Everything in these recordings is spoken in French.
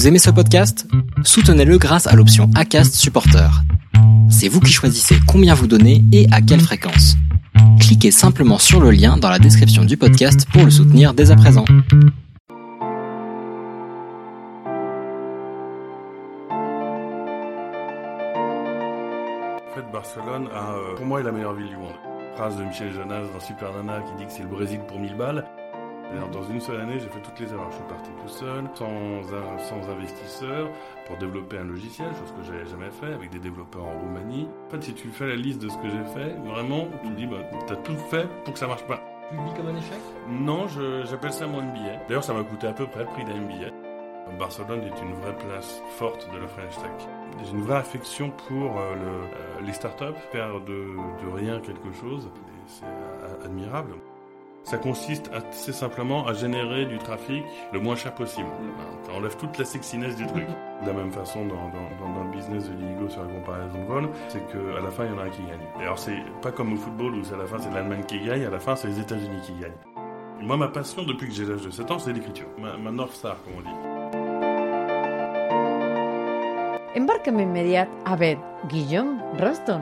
Vous aimez ce podcast? Soutenez-le grâce à l'option ACAST Supporter. C'est vous qui choisissez combien vous donnez et à quelle fréquence. Cliquez simplement sur le lien dans la description du podcast pour le soutenir dès à présent. En fait, Barcelone, euh, pour moi, est la meilleure ville du monde. Phrase de Michel Jonas dans Super Nana qui dit que c'est le Brésil pour 1000 balles. Alors, dans une seule année, j'ai fait toutes les erreurs. Je suis parti tout seul, sans, sans investisseur, pour développer un logiciel, chose que j'avais jamais fait, avec des développeurs en Roumanie. En fait, si tu fais la liste de ce que j'ai fait, vraiment, tu te dis, bah, t'as tout fait pour que ça marche pas. Tu le vis comme un échec? Non, j'appelle ça mon MBA. D'ailleurs, ça m'a coûté à peu près le prix d'un MBA. Barcelone est une vraie place forte de la French Tech. J'ai une vraie affection pour euh, le, euh, les startups, faire de, de rien quelque chose, et c'est euh, admirable. Ça consiste assez simplement à générer du trafic le moins cher possible. Ça enlève toute la sexiness du truc. De la même façon, dans, dans- dans- le business de l'Igo sur la comparaison de vol, c'est qu'à la fin, il y en a un qui gagne. D'ailleurs, c'est pas comme au football où c'est à la fin, c'est l'Allemagne qui gagne, à la fin, c'est les États-Unis qui gagnent. Moi, ma passion depuis que j'ai l'âge de 7 ans, c'est l'écriture. Ma, ma North Star, comme on dit. Embarcame inmediat avec Guillaume Roston.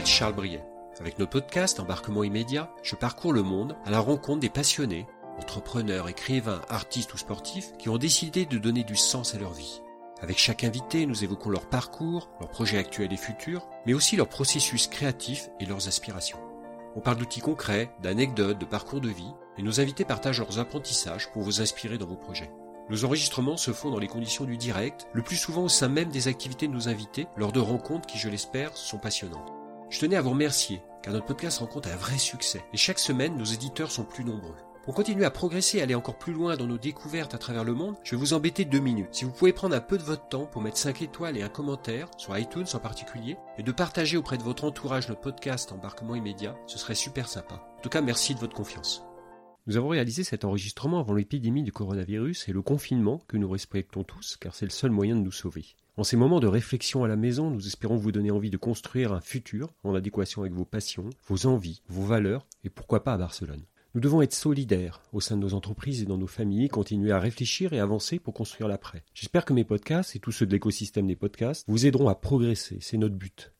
M'appelle Charles Briet. Avec nos podcasts Embarquement immédiat, je parcours le monde à la rencontre des passionnés, entrepreneurs, écrivains, artistes ou sportifs qui ont décidé de donner du sens à leur vie. Avec chaque invité, nous évoquons leur parcours, leurs projets actuels et futurs, mais aussi leur processus créatif et leurs aspirations. On parle d'outils concrets, d'anecdotes, de parcours de vie, et nos invités partagent leurs apprentissages pour vous inspirer dans vos projets. Nos enregistrements se font dans les conditions du direct, le plus souvent au sein même des activités de nos invités, lors de rencontres qui, je l'espère, sont passionnantes. Je tenais à vous remercier, car notre podcast rencontre un vrai succès, et chaque semaine, nos éditeurs sont plus nombreux. Pour continuer à progresser et aller encore plus loin dans nos découvertes à travers le monde, je vais vous embêter deux minutes. Si vous pouvez prendre un peu de votre temps pour mettre 5 étoiles et un commentaire, sur iTunes en particulier, et de partager auprès de votre entourage notre podcast Embarquement immédiat, ce serait super sympa. En tout cas, merci de votre confiance. Nous avons réalisé cet enregistrement avant l'épidémie du coronavirus et le confinement que nous respectons tous, car c'est le seul moyen de nous sauver. En ces moments de réflexion à la maison, nous espérons vous donner envie de construire un futur en adéquation avec vos passions, vos envies, vos valeurs et pourquoi pas à Barcelone. Nous devons être solidaires au sein de nos entreprises et dans nos familles, continuer à réfléchir et avancer pour construire l'après. J'espère que mes podcasts et tous ceux de l'écosystème des podcasts vous aideront à progresser, c'est notre but.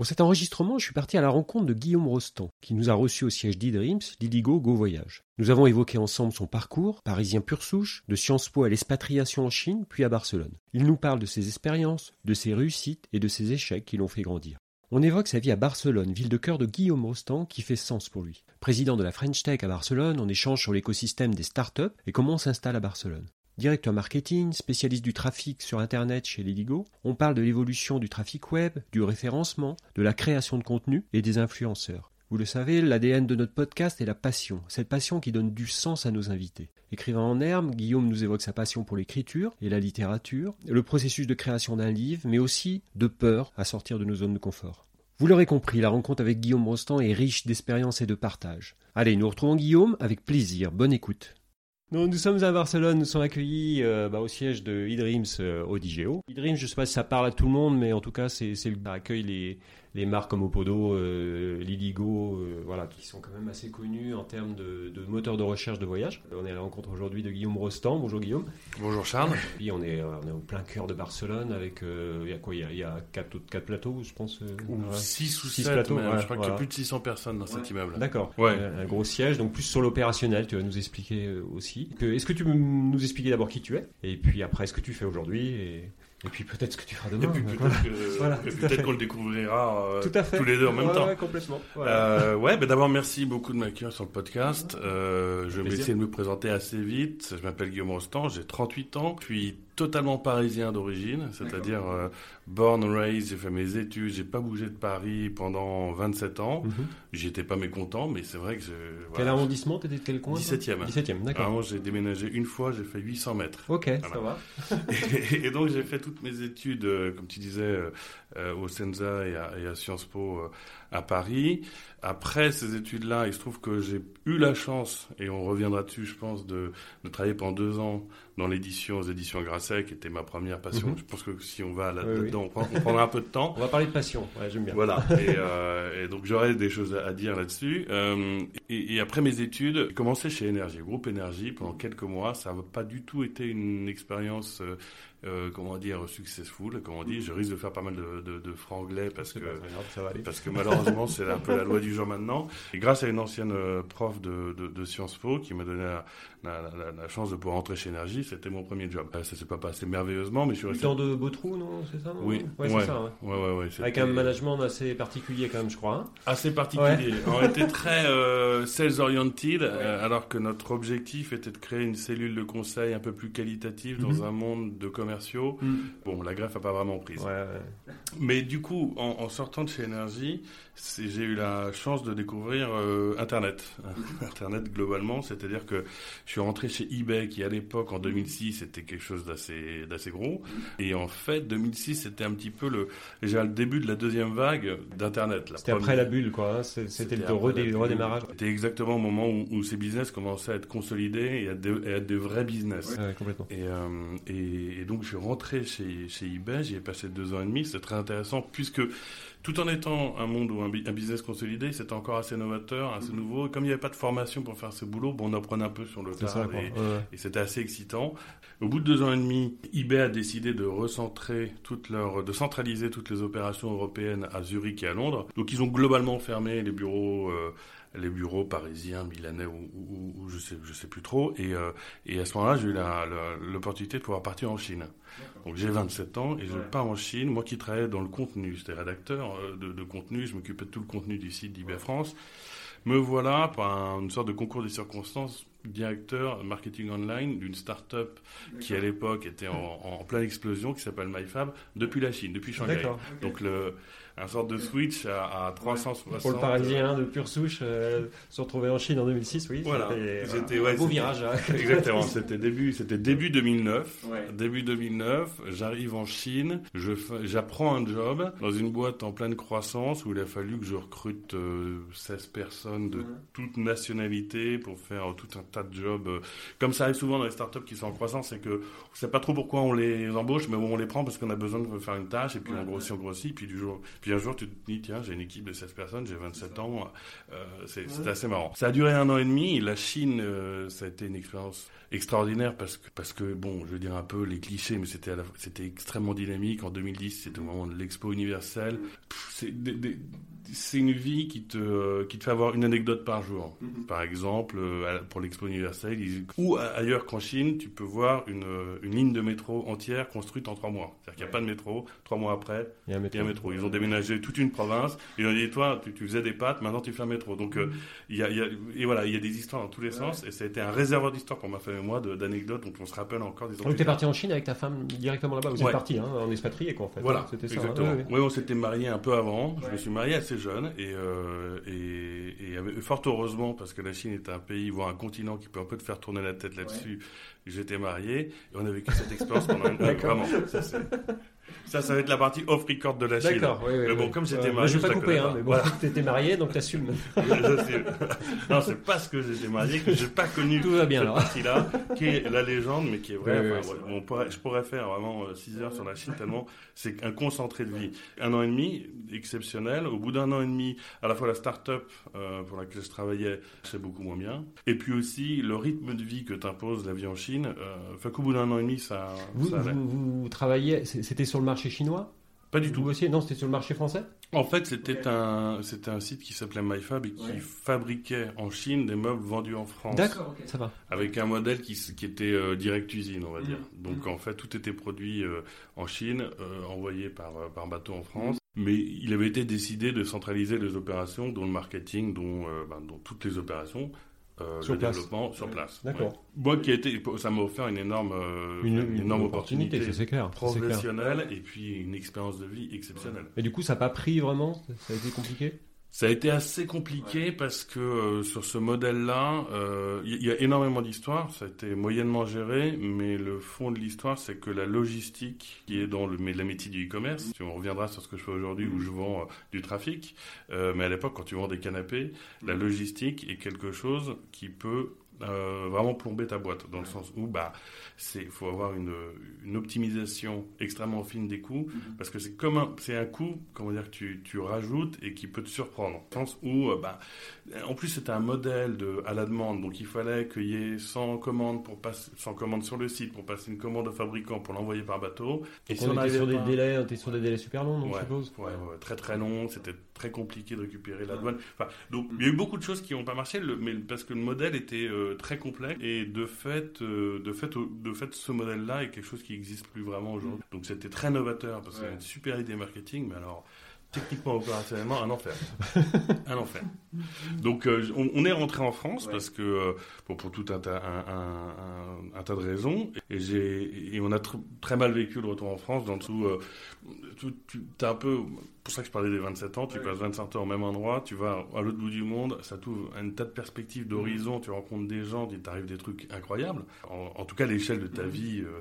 Pour cet enregistrement, je suis parti à la rencontre de Guillaume Rostand, qui nous a reçus au siège d'Idreams, l'Iligo Go Voyage. Nous avons évoqué ensemble son parcours, parisien pur souche, de Sciences Po à l'expatriation en Chine, puis à Barcelone. Il nous parle de ses expériences, de ses réussites et de ses échecs qui l'ont fait grandir. On évoque sa vie à Barcelone, ville de cœur de Guillaume Rostand, qui fait sens pour lui. Président de la French Tech à Barcelone, on échange sur l'écosystème des startups et comment on s'installe à Barcelone. Directeur marketing, spécialiste du trafic sur Internet chez Liligo, on parle de l'évolution du trafic web, du référencement, de la création de contenu et des influenceurs. Vous le savez, l'ADN de notre podcast est la passion, cette passion qui donne du sens à nos invités. Écrivain en herbe, Guillaume nous évoque sa passion pour l'écriture et la littérature, le processus de création d'un livre, mais aussi de peur à sortir de nos zones de confort. Vous l'aurez compris, la rencontre avec Guillaume Rostand est riche d'expérience et de partage. Allez, nous retrouvons Guillaume avec plaisir. Bonne écoute. Donc, nous sommes à Barcelone, nous sommes accueillis euh, bah, au siège de eDreams euh, au DGO. eDreams, je ne sais pas si ça parle à tout le monde, mais en tout cas, c'est le accueille les, les marques comme Opodo, euh, Liligo, euh, voilà, qui sont quand même assez connues en termes de, de moteurs de recherche de voyage. On est à la rencontre aujourd'hui de Guillaume Rostand. Bonjour Guillaume. Bonjour Charles. Puis on est, euh, on est au plein cœur de Barcelone avec, euh, il y a quoi Il y a, il y a quatre, plateaux, je pense. euh, Ou ouais. 6 ou Six 7, plateaux, ouais, je crois qu'il y voilà. a plus de 600 personnes dans cet immeuble. D'accord. Ouais. Euh, Un gros siège, donc plus sur l'opérationnel, tu vas nous expliquer euh, aussi. Est-ce que tu peux nous expliquer d'abord qui tu es? Et puis après, ce que tu fais aujourd'hui et, et puis peut-être ce que tu feras Et demain. puis peut-être Voilà, et à peut-être qu'on le découvrira euh, Tout à fait. tous les deux en même Ouais, temps. ouais, complètement. Voilà. Euh, ouais, ben d'abord merci beaucoup de m'accueillir sur le podcast. Euh, je vais essayer de me présenter assez vite. Je m'appelle Guillaume Rostand, j'ai 38 ans, je suis totalement parisien d'origine, c'est-à-dire euh, born raised, j'ai fait mes études, j'ai pas bougé de Paris pendant 27 ans. Mhm. J'y étais pas mécontent, mais c'est vrai que je Quel arrondissement? T'étais de quel coin toi? 17e. 17e, d'accord. J'ai déménagé une fois, j'ai fait 800 mètres. Ok, ça va. Et, et donc j'ai fait toutes mes études, euh, comme tu disais, euh, euh, au Senza et à, et à Sciences Po à Paris. Après ces études-là, il se trouve que j'ai eu la chance, et on reviendra dessus, je pense, de, de travailler pendant deux ans dans l'édition aux éditions Grasset, qui était ma première passion. Mhm. Je pense que si on va Oui, oui. là-dedans, on, prend- on prendra un peu de temps. On va parler de passion, ouais, j'aime bien. Voilà. Et, euh, et donc j'aurais des choses à à dire là-dessus. Euh, et, et après mes études, j'ai commencé chez Énergie, groupe Énergie, pendant quelques mois. Ça n'a pas du tout été une expérience, euh, comment dire, successful, comme on dit. Je risque de faire pas mal de, de, de franglais parce que grave, parce que malheureusement c'est un peu la loi du jour maintenant. Et grâce à une ancienne euh, prof de, de, Sciences Po qui m'a donné la, la, la- la chance de pouvoir entrer chez Énergie, c'était mon premier job. Euh, Ça s'est pas passé merveilleusement, mais je suis resté. Dans de beaux trous, non C'est ça non Oui, ouais, ouais, c'est ça. ouais. ouais, Avec un management assez particulier quand même, je crois. hein. assez particulier. On était très euh, sales oriented, euh, alors que notre objectif était de créer une cellule de conseil un peu plus qualitative dans Mhm. un monde de commerciaux. Bon, la greffe a pas vraiment prise. Ouais, ouais. Mais du coup, en, en sortant de chez Énergie, j'ai eu la chance de découvrir euh, Internet. Internet globalement, c'est-à-dire que je suis rentré chez eBay, qui à l'époque, en 2006, était quelque chose d'assez d'assez gros. Et en fait, 2006, c'était un petit peu le, déjà le début de la deuxième vague d'Internet. C'était après la bulle, quoi. hein. C'était le redé- redémarrage. C'était exactement au moment où, où ces business commençaient à être consolidés et à, être des- et à être des vrais business. Ouais, complètement. Et, euh, et, et donc je suis rentré chez, chez eBay, j'y ai passé deux ans et demi, c'était très intéressant puisque tout en étant un monde ou un, business consolidé, c'était encore assez novateur, assez nouveau. Et comme il n'y avait pas de formation pour faire ce boulot, bon, on apprenait un peu sur le C'est et, Ouais. et c'était assez excitant. Au bout de deux ans et demi, eBay a décidé de recentrer toutes leurs, de centraliser toutes les opérations européennes à Zurich et à Londres. Donc ils ont globalement fermé les bureaux, euh, les bureaux parisiens, milanais ou, ou- ou je sais, je sais plus trop. Et, euh, et à ce moment-là, j'ai eu l'opportunité de pouvoir partir en Chine. Donc j'ai 27 ans et je pars en Chine. Moi qui travaillais dans le contenu, j'étais rédacteur euh, de, de contenu, je m'occupais de tout le contenu du site d'eBay France. Me voilà par un- une sorte de concours des circonstances directeur marketing online d'une start-up qui à l'époque était en, en pleine explosion qui s'appelle MyFab depuis la Chine, depuis Shanghai. Donc le, un sorte de switch à, à 360. Pour le Parisien de pure souche, euh, se retrouver en Chine en 2006, oui. Voilà. C'était C'était- un ouais, beau virage. hein. Exactement, c'était début, c'était début 2009. Ouais. Début 2009, j'arrive en Chine, j'apprends un job dans une boîte en pleine croissance où il a fallu que je recrute euh, 16 personnes de toute nationalité pour faire tout un tas de jobs. euh, Comme ça arrive souvent dans les startups qui sont en croissance, c'est que on sait pas trop pourquoi on les embauche, mais bon, on les prend parce qu'on a besoin de faire une tâche et puis on grossit, on grossit, puis du jour, puis un jour tu te dis tiens, j'ai une équipe de 16 personnes, j'ai 27 ans, euh, c'est assez marrant. Ça a duré un an et demi. La Chine, euh, ça a été une expérience extraordinaire parce que parce que bon, je veux dire un peu les clichés, mais c'était extrêmement dynamique. En 2010, c'était au moment de l'expo universelle. C'est des- des- c'est une vie qui te qui te fait avoir une anecdote par jour. Par exemple, euh, pour l'expo universelle, ils- ou ailleurs qu'en Chine, tu peux voir une euh, une ligne de métro entière construite en trois mois. C'est-à-dire qu'il n'y a pas de métro. Trois mois après, Il y a un il y a un métro. Ils ont déménagé toute une province. Ils ont dit, toi, tu, tu faisais des pâtes, maintenant tu fais un métro. Donc, euh, il y a, il y a- et voilà, il y a des histoires dans tous les sens. Et ça a été un réservoir d'histoires pour ma famille et moi, d'anecdotes dont on se rappelle encore des Donc t'es parti en Chine avec ta femme directement là-bas. Vous Ouais. êtes parti hein, en expatrié quoi en fait. Voilà, C'était ça. exactement. hein, ouais, ouais. Oui, on s'était marié un peu avant. Je me suis marié assez jeune et, euh, et, et avec- fort heureusement parce que la Chine est un pays, voire un continent qui peut un peu te faire tourner la tête là-dessus. J'étais marié et on a vécu cette expérience pendant une D'accord. Vraiment, ça, ça, ça va être la partie off record de la Chine. D'accord, oui, oui, Mais bon, oui. comme j'étais Ouais, marié, moi, je vais pas couper, hein, mais bon, Voilà. t'étais marié, donc t'assumes. Non, c'est parce que j'étais marié que j'ai pas connu Tout va bien, cette alors. partie-là, qui est la légende, mais qui est vraie. Enfin, on pourrait- je pourrais faire vraiment 6 heures sur la Chine tellement c'est un concentré de vie. Un an et demi, exceptionnel. Au bout d'un an et demi, à la fois la start-up euh, pour laquelle je travaillais, c'est beaucoup moins bien. Et puis aussi le rythme de vie que t'impose la vie en Chine. Euh, fait qu'au bout d'un an et demi, ça, Vous, ça vous, vous travailliez, c'était sur le marché chinois Pas du tout. Vous aussi Non, c'était sur le marché français En fait, c'était un, c'était un site qui s'appelait MyFab et qui fabriquait en Chine des meubles vendus en France. D'accord, ça va. Avec un modèle qui, qui était euh, direct usine, on va dire. Mhm. Donc en fait, tout était produit euh, en Chine, euh, envoyé par, euh, par bateau en France. Mhm. Mais il avait été décidé de centraliser les opérations, dont le marketing, dont, euh, ben, dont toutes les opérations. Euh, Sur le place. développement sur place. D'accord. Ouais. Moi qui a été, ça m'a offert une énorme, euh, Une, énorme opportunité, clair. c'est clair. professionnelle et puis une expérience de vie exceptionnelle. Et du coup, ça n'a pas pris vraiment Ça a été compliqué? Ça a été assez compliqué parce que euh, sur ce modèle-là, euh, il y, a énormément d'histoires. Ça a été moyennement géré, mais le fond de l'histoire, c'est que la logistique qui est dans le, la métier du e-commerce, si on reviendra sur ce que je fais aujourd'hui où je vends euh, du trafic, mais à l'époque, quand tu vends des canapés, la logistique est quelque chose qui peut euh, vraiment plomber ta boîte, dans le sens où bah, c'est faut avoir une, une, optimisation extrêmement fine des coûts, mhm. parce que c'est comme un, c'est un coût, comment dire, que tu, tu rajoutes et qui peut te surprendre. Dans le sens où, euh, bah, en plus c'était un modèle de, à la demande, donc il fallait qu'il y ait 100 commandes, pour passer, 100 commandes sur le site pour passer une commande au fabricant pour l'envoyer par bateau. Et, si on, était sur des délais, on était sur des délais super longs, donc, je suppose. Ouais, ouais, très très long, c'était très compliqué de récupérer la douane. Enfin, donc il y a eu beaucoup de choses qui n'ont pas marché, mais parce que le modèle était euh, très complexe. Et de fait, euh, de fait, de fait, ce modèle-là est quelque chose qui n'existe plus vraiment aujourd'hui. Donc c'était très novateur parce que c'est une super idée marketing, mais alors techniquement opérationnellement un enfer. Un enfer. Donc euh, on, est rentré en France parce que pour, pour tout un, un, un, tas de raisons. Et j'ai et on a très mal vécu le retour en France dans le sous tu as un peu pour ça que je parlais des 27 ans, tu passes 25 ans au même endroit, tu vas à l'autre bout du monde, ça t'ouvre un tas de perspectives d'horizon, tu rencontres des gens, il t'arrive des trucs incroyables, en, tout cas l'échelle de ta vie euh,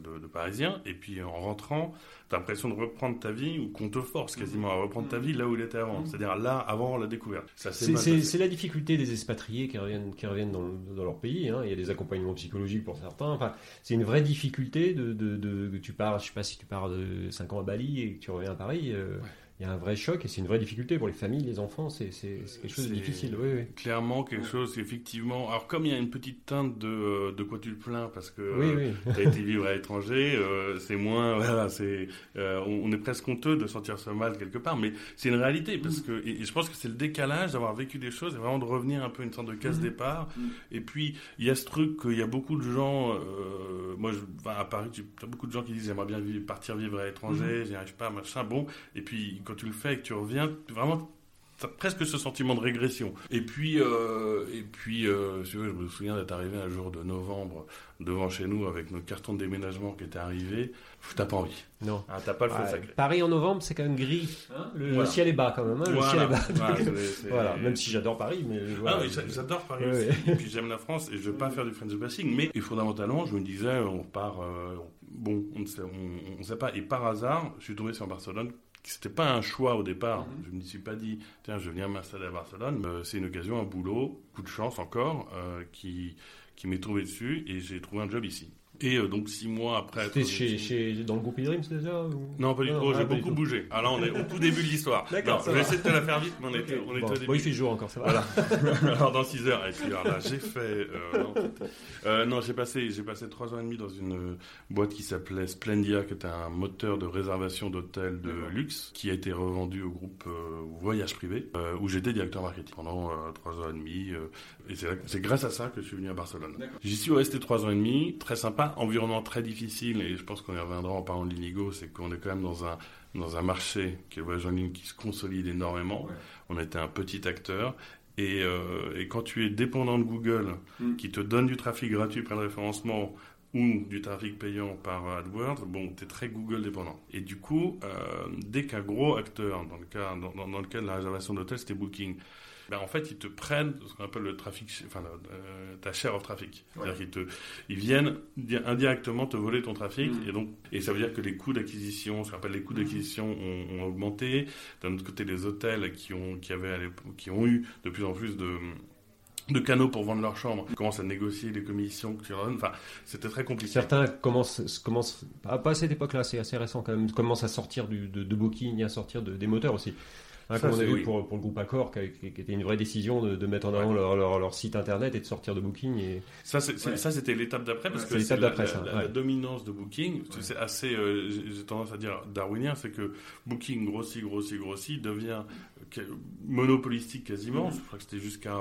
de, de, parisien, et puis en rentrant, tu as l'impression de reprendre ta vie, ou qu'on te force quasiment à reprendre ta vie là où il était avant, c'est-à-dire là, avant la découverte. C'est la difficulté des expatriés qui reviennent, qui reviennent dans, dans leur pays, hein. il y a des accompagnements psychologiques pour certains, enfin, c'est une vraie difficulté de, de, de, tu pars, je sais pas si tu pars de 5 ans à Bali et que tu reviens à Paris, euh, il y a un vrai choc et c'est une vraie difficulté pour les familles, les enfants, c'est quelque chose de difficile. Oui, oui. Clairement quelque chose, effectivement. Alors comme il y a une petite teinte de, euh, de quoi tu le plains parce que oui, tu as été vivre à l'étranger, euh, c'est moins, voilà, c'est, euh, on, est presque honteux de sentir ce mal quelque part, mais c'est une réalité parce que, et, je pense que c'est le décalage d'avoir vécu des choses et vraiment de revenir un peu une sorte de casse-départ. Mm-hmm. Et puis il y a ce truc qu'il y a beaucoup de gens, moi je, à Paris, tu as beaucoup de gens qui disent j'aimerais bien vivre, partir vivre à l'étranger, mm-hmm. j'y arrive pas, machin, bon, et puis quand tu le fais et que tu reviens, vraiment, as presque ce sentiment de régression. Et puis, euh, et puis, euh, je me souviens d'être arrivé un jour de novembre devant chez nous avec notre carton de déménagement qui était arrivé. T'as pas envie. Non. Ah, t'as pas le feu sacré. Paris en novembre, c'est quand même gris. Hein le, ciel est bas quand même. Hein, le ciel est bas. voilà. Même si j'adore Paris, mais ah, j'adore Paris aussi. Et puis j'aime la France et je veux pas faire du French passing, mais et fondamentalement, je me disais, on part. Euh, bon, on ne sait, on, on sait pas. Et par hasard, je suis tombé sur Barcelone c'était pas un choix au départ. Mhm. Je ne me suis pas dit, tiens, je viens m'installer à Barcelone. C'est une occasion, un boulot, coup de chance encore, euh, qui, qui m'est tombé dessus et j'ai trouvé un job ici. Et euh, donc six mois après. C'était chez, chez, dans le groupe Dreams déjà Non, pas du tout. j'ai beaucoup bougé. Alors on est au tout début de l'histoire. D'accord. Je vais essayer de te la faire vite, mais on était, on était au début. Bon, il fait jour encore, ça va. Voilà. alors dans 6 heures. Et puis alors là, j'ai fait. Euh, non, euh, non j'ai passé, j'ai passé trois ans et demi dans une boîte qui s'appelait Splendia, qui était un moteur de réservation d'hôtels de luxe, qui a été revendu au groupe Voyage Privé, où j'étais directeur marketing pendant trois ans et demi. Et c'est grâce à ça que je suis venu à Barcelone. J'y suis resté trois ans et demi, très sympa environnement très difficile, et je pense qu'on y reviendra en parlant de l'Inigo, c'est qu'on est quand même dans un, dans un marché qui est le voyage en ligne qui se consolide énormément. On était un petit acteur. Et, euh, et, quand tu es dépendant de Google, mm. qui te donne du trafic gratuit plein de référencement, ou du trafic payant par AdWords, bon, tu es très Google dépendant. Et du coup, euh, dès qu'un gros acteur, dans le cas dans, dans, dans le cas de la réservation d'hôtel, c'était Booking, ben en fait, ils te prennent ce qu'on appelle le trafic, enfin, euh, ta share of traffic. C'est-à-dire qu'ils te, ils viennent indirectement te voler ton trafic, mm. et donc, et ça veut dire que les coûts d'acquisition, ce qu'on appelle les coûts d'acquisition, ont, ont, augmenté. D'un autre côté, les hôtels qui ont, qui avaient, qui ont eu de plus en plus de de canaux pour vendre leur chambre, commencent à négocier les commissions que tu leur donnes. Enfin, c'était très compliqué. Certains commencent, commencent pas à cette époque-là, c'est assez récent quand même, commencent à sortir du, de, de Booking, à sortir de, des moteurs aussi. Hein, comme on a vu pour, pour, le groupe Accor, qui, qui, était une vraie décision de, de mettre en avant leur, leur, leur, site internet et de sortir de Booking. Et... Ça, ça c'était l'étape d'après, parce que c'est la, la, la, dominance de Booking, c'est assez, euh, j'ai tendance à dire darwinien, c'est que Booking grossit, grossit, grossit, devient monopolistique quasiment. Je crois que c'était jusqu'à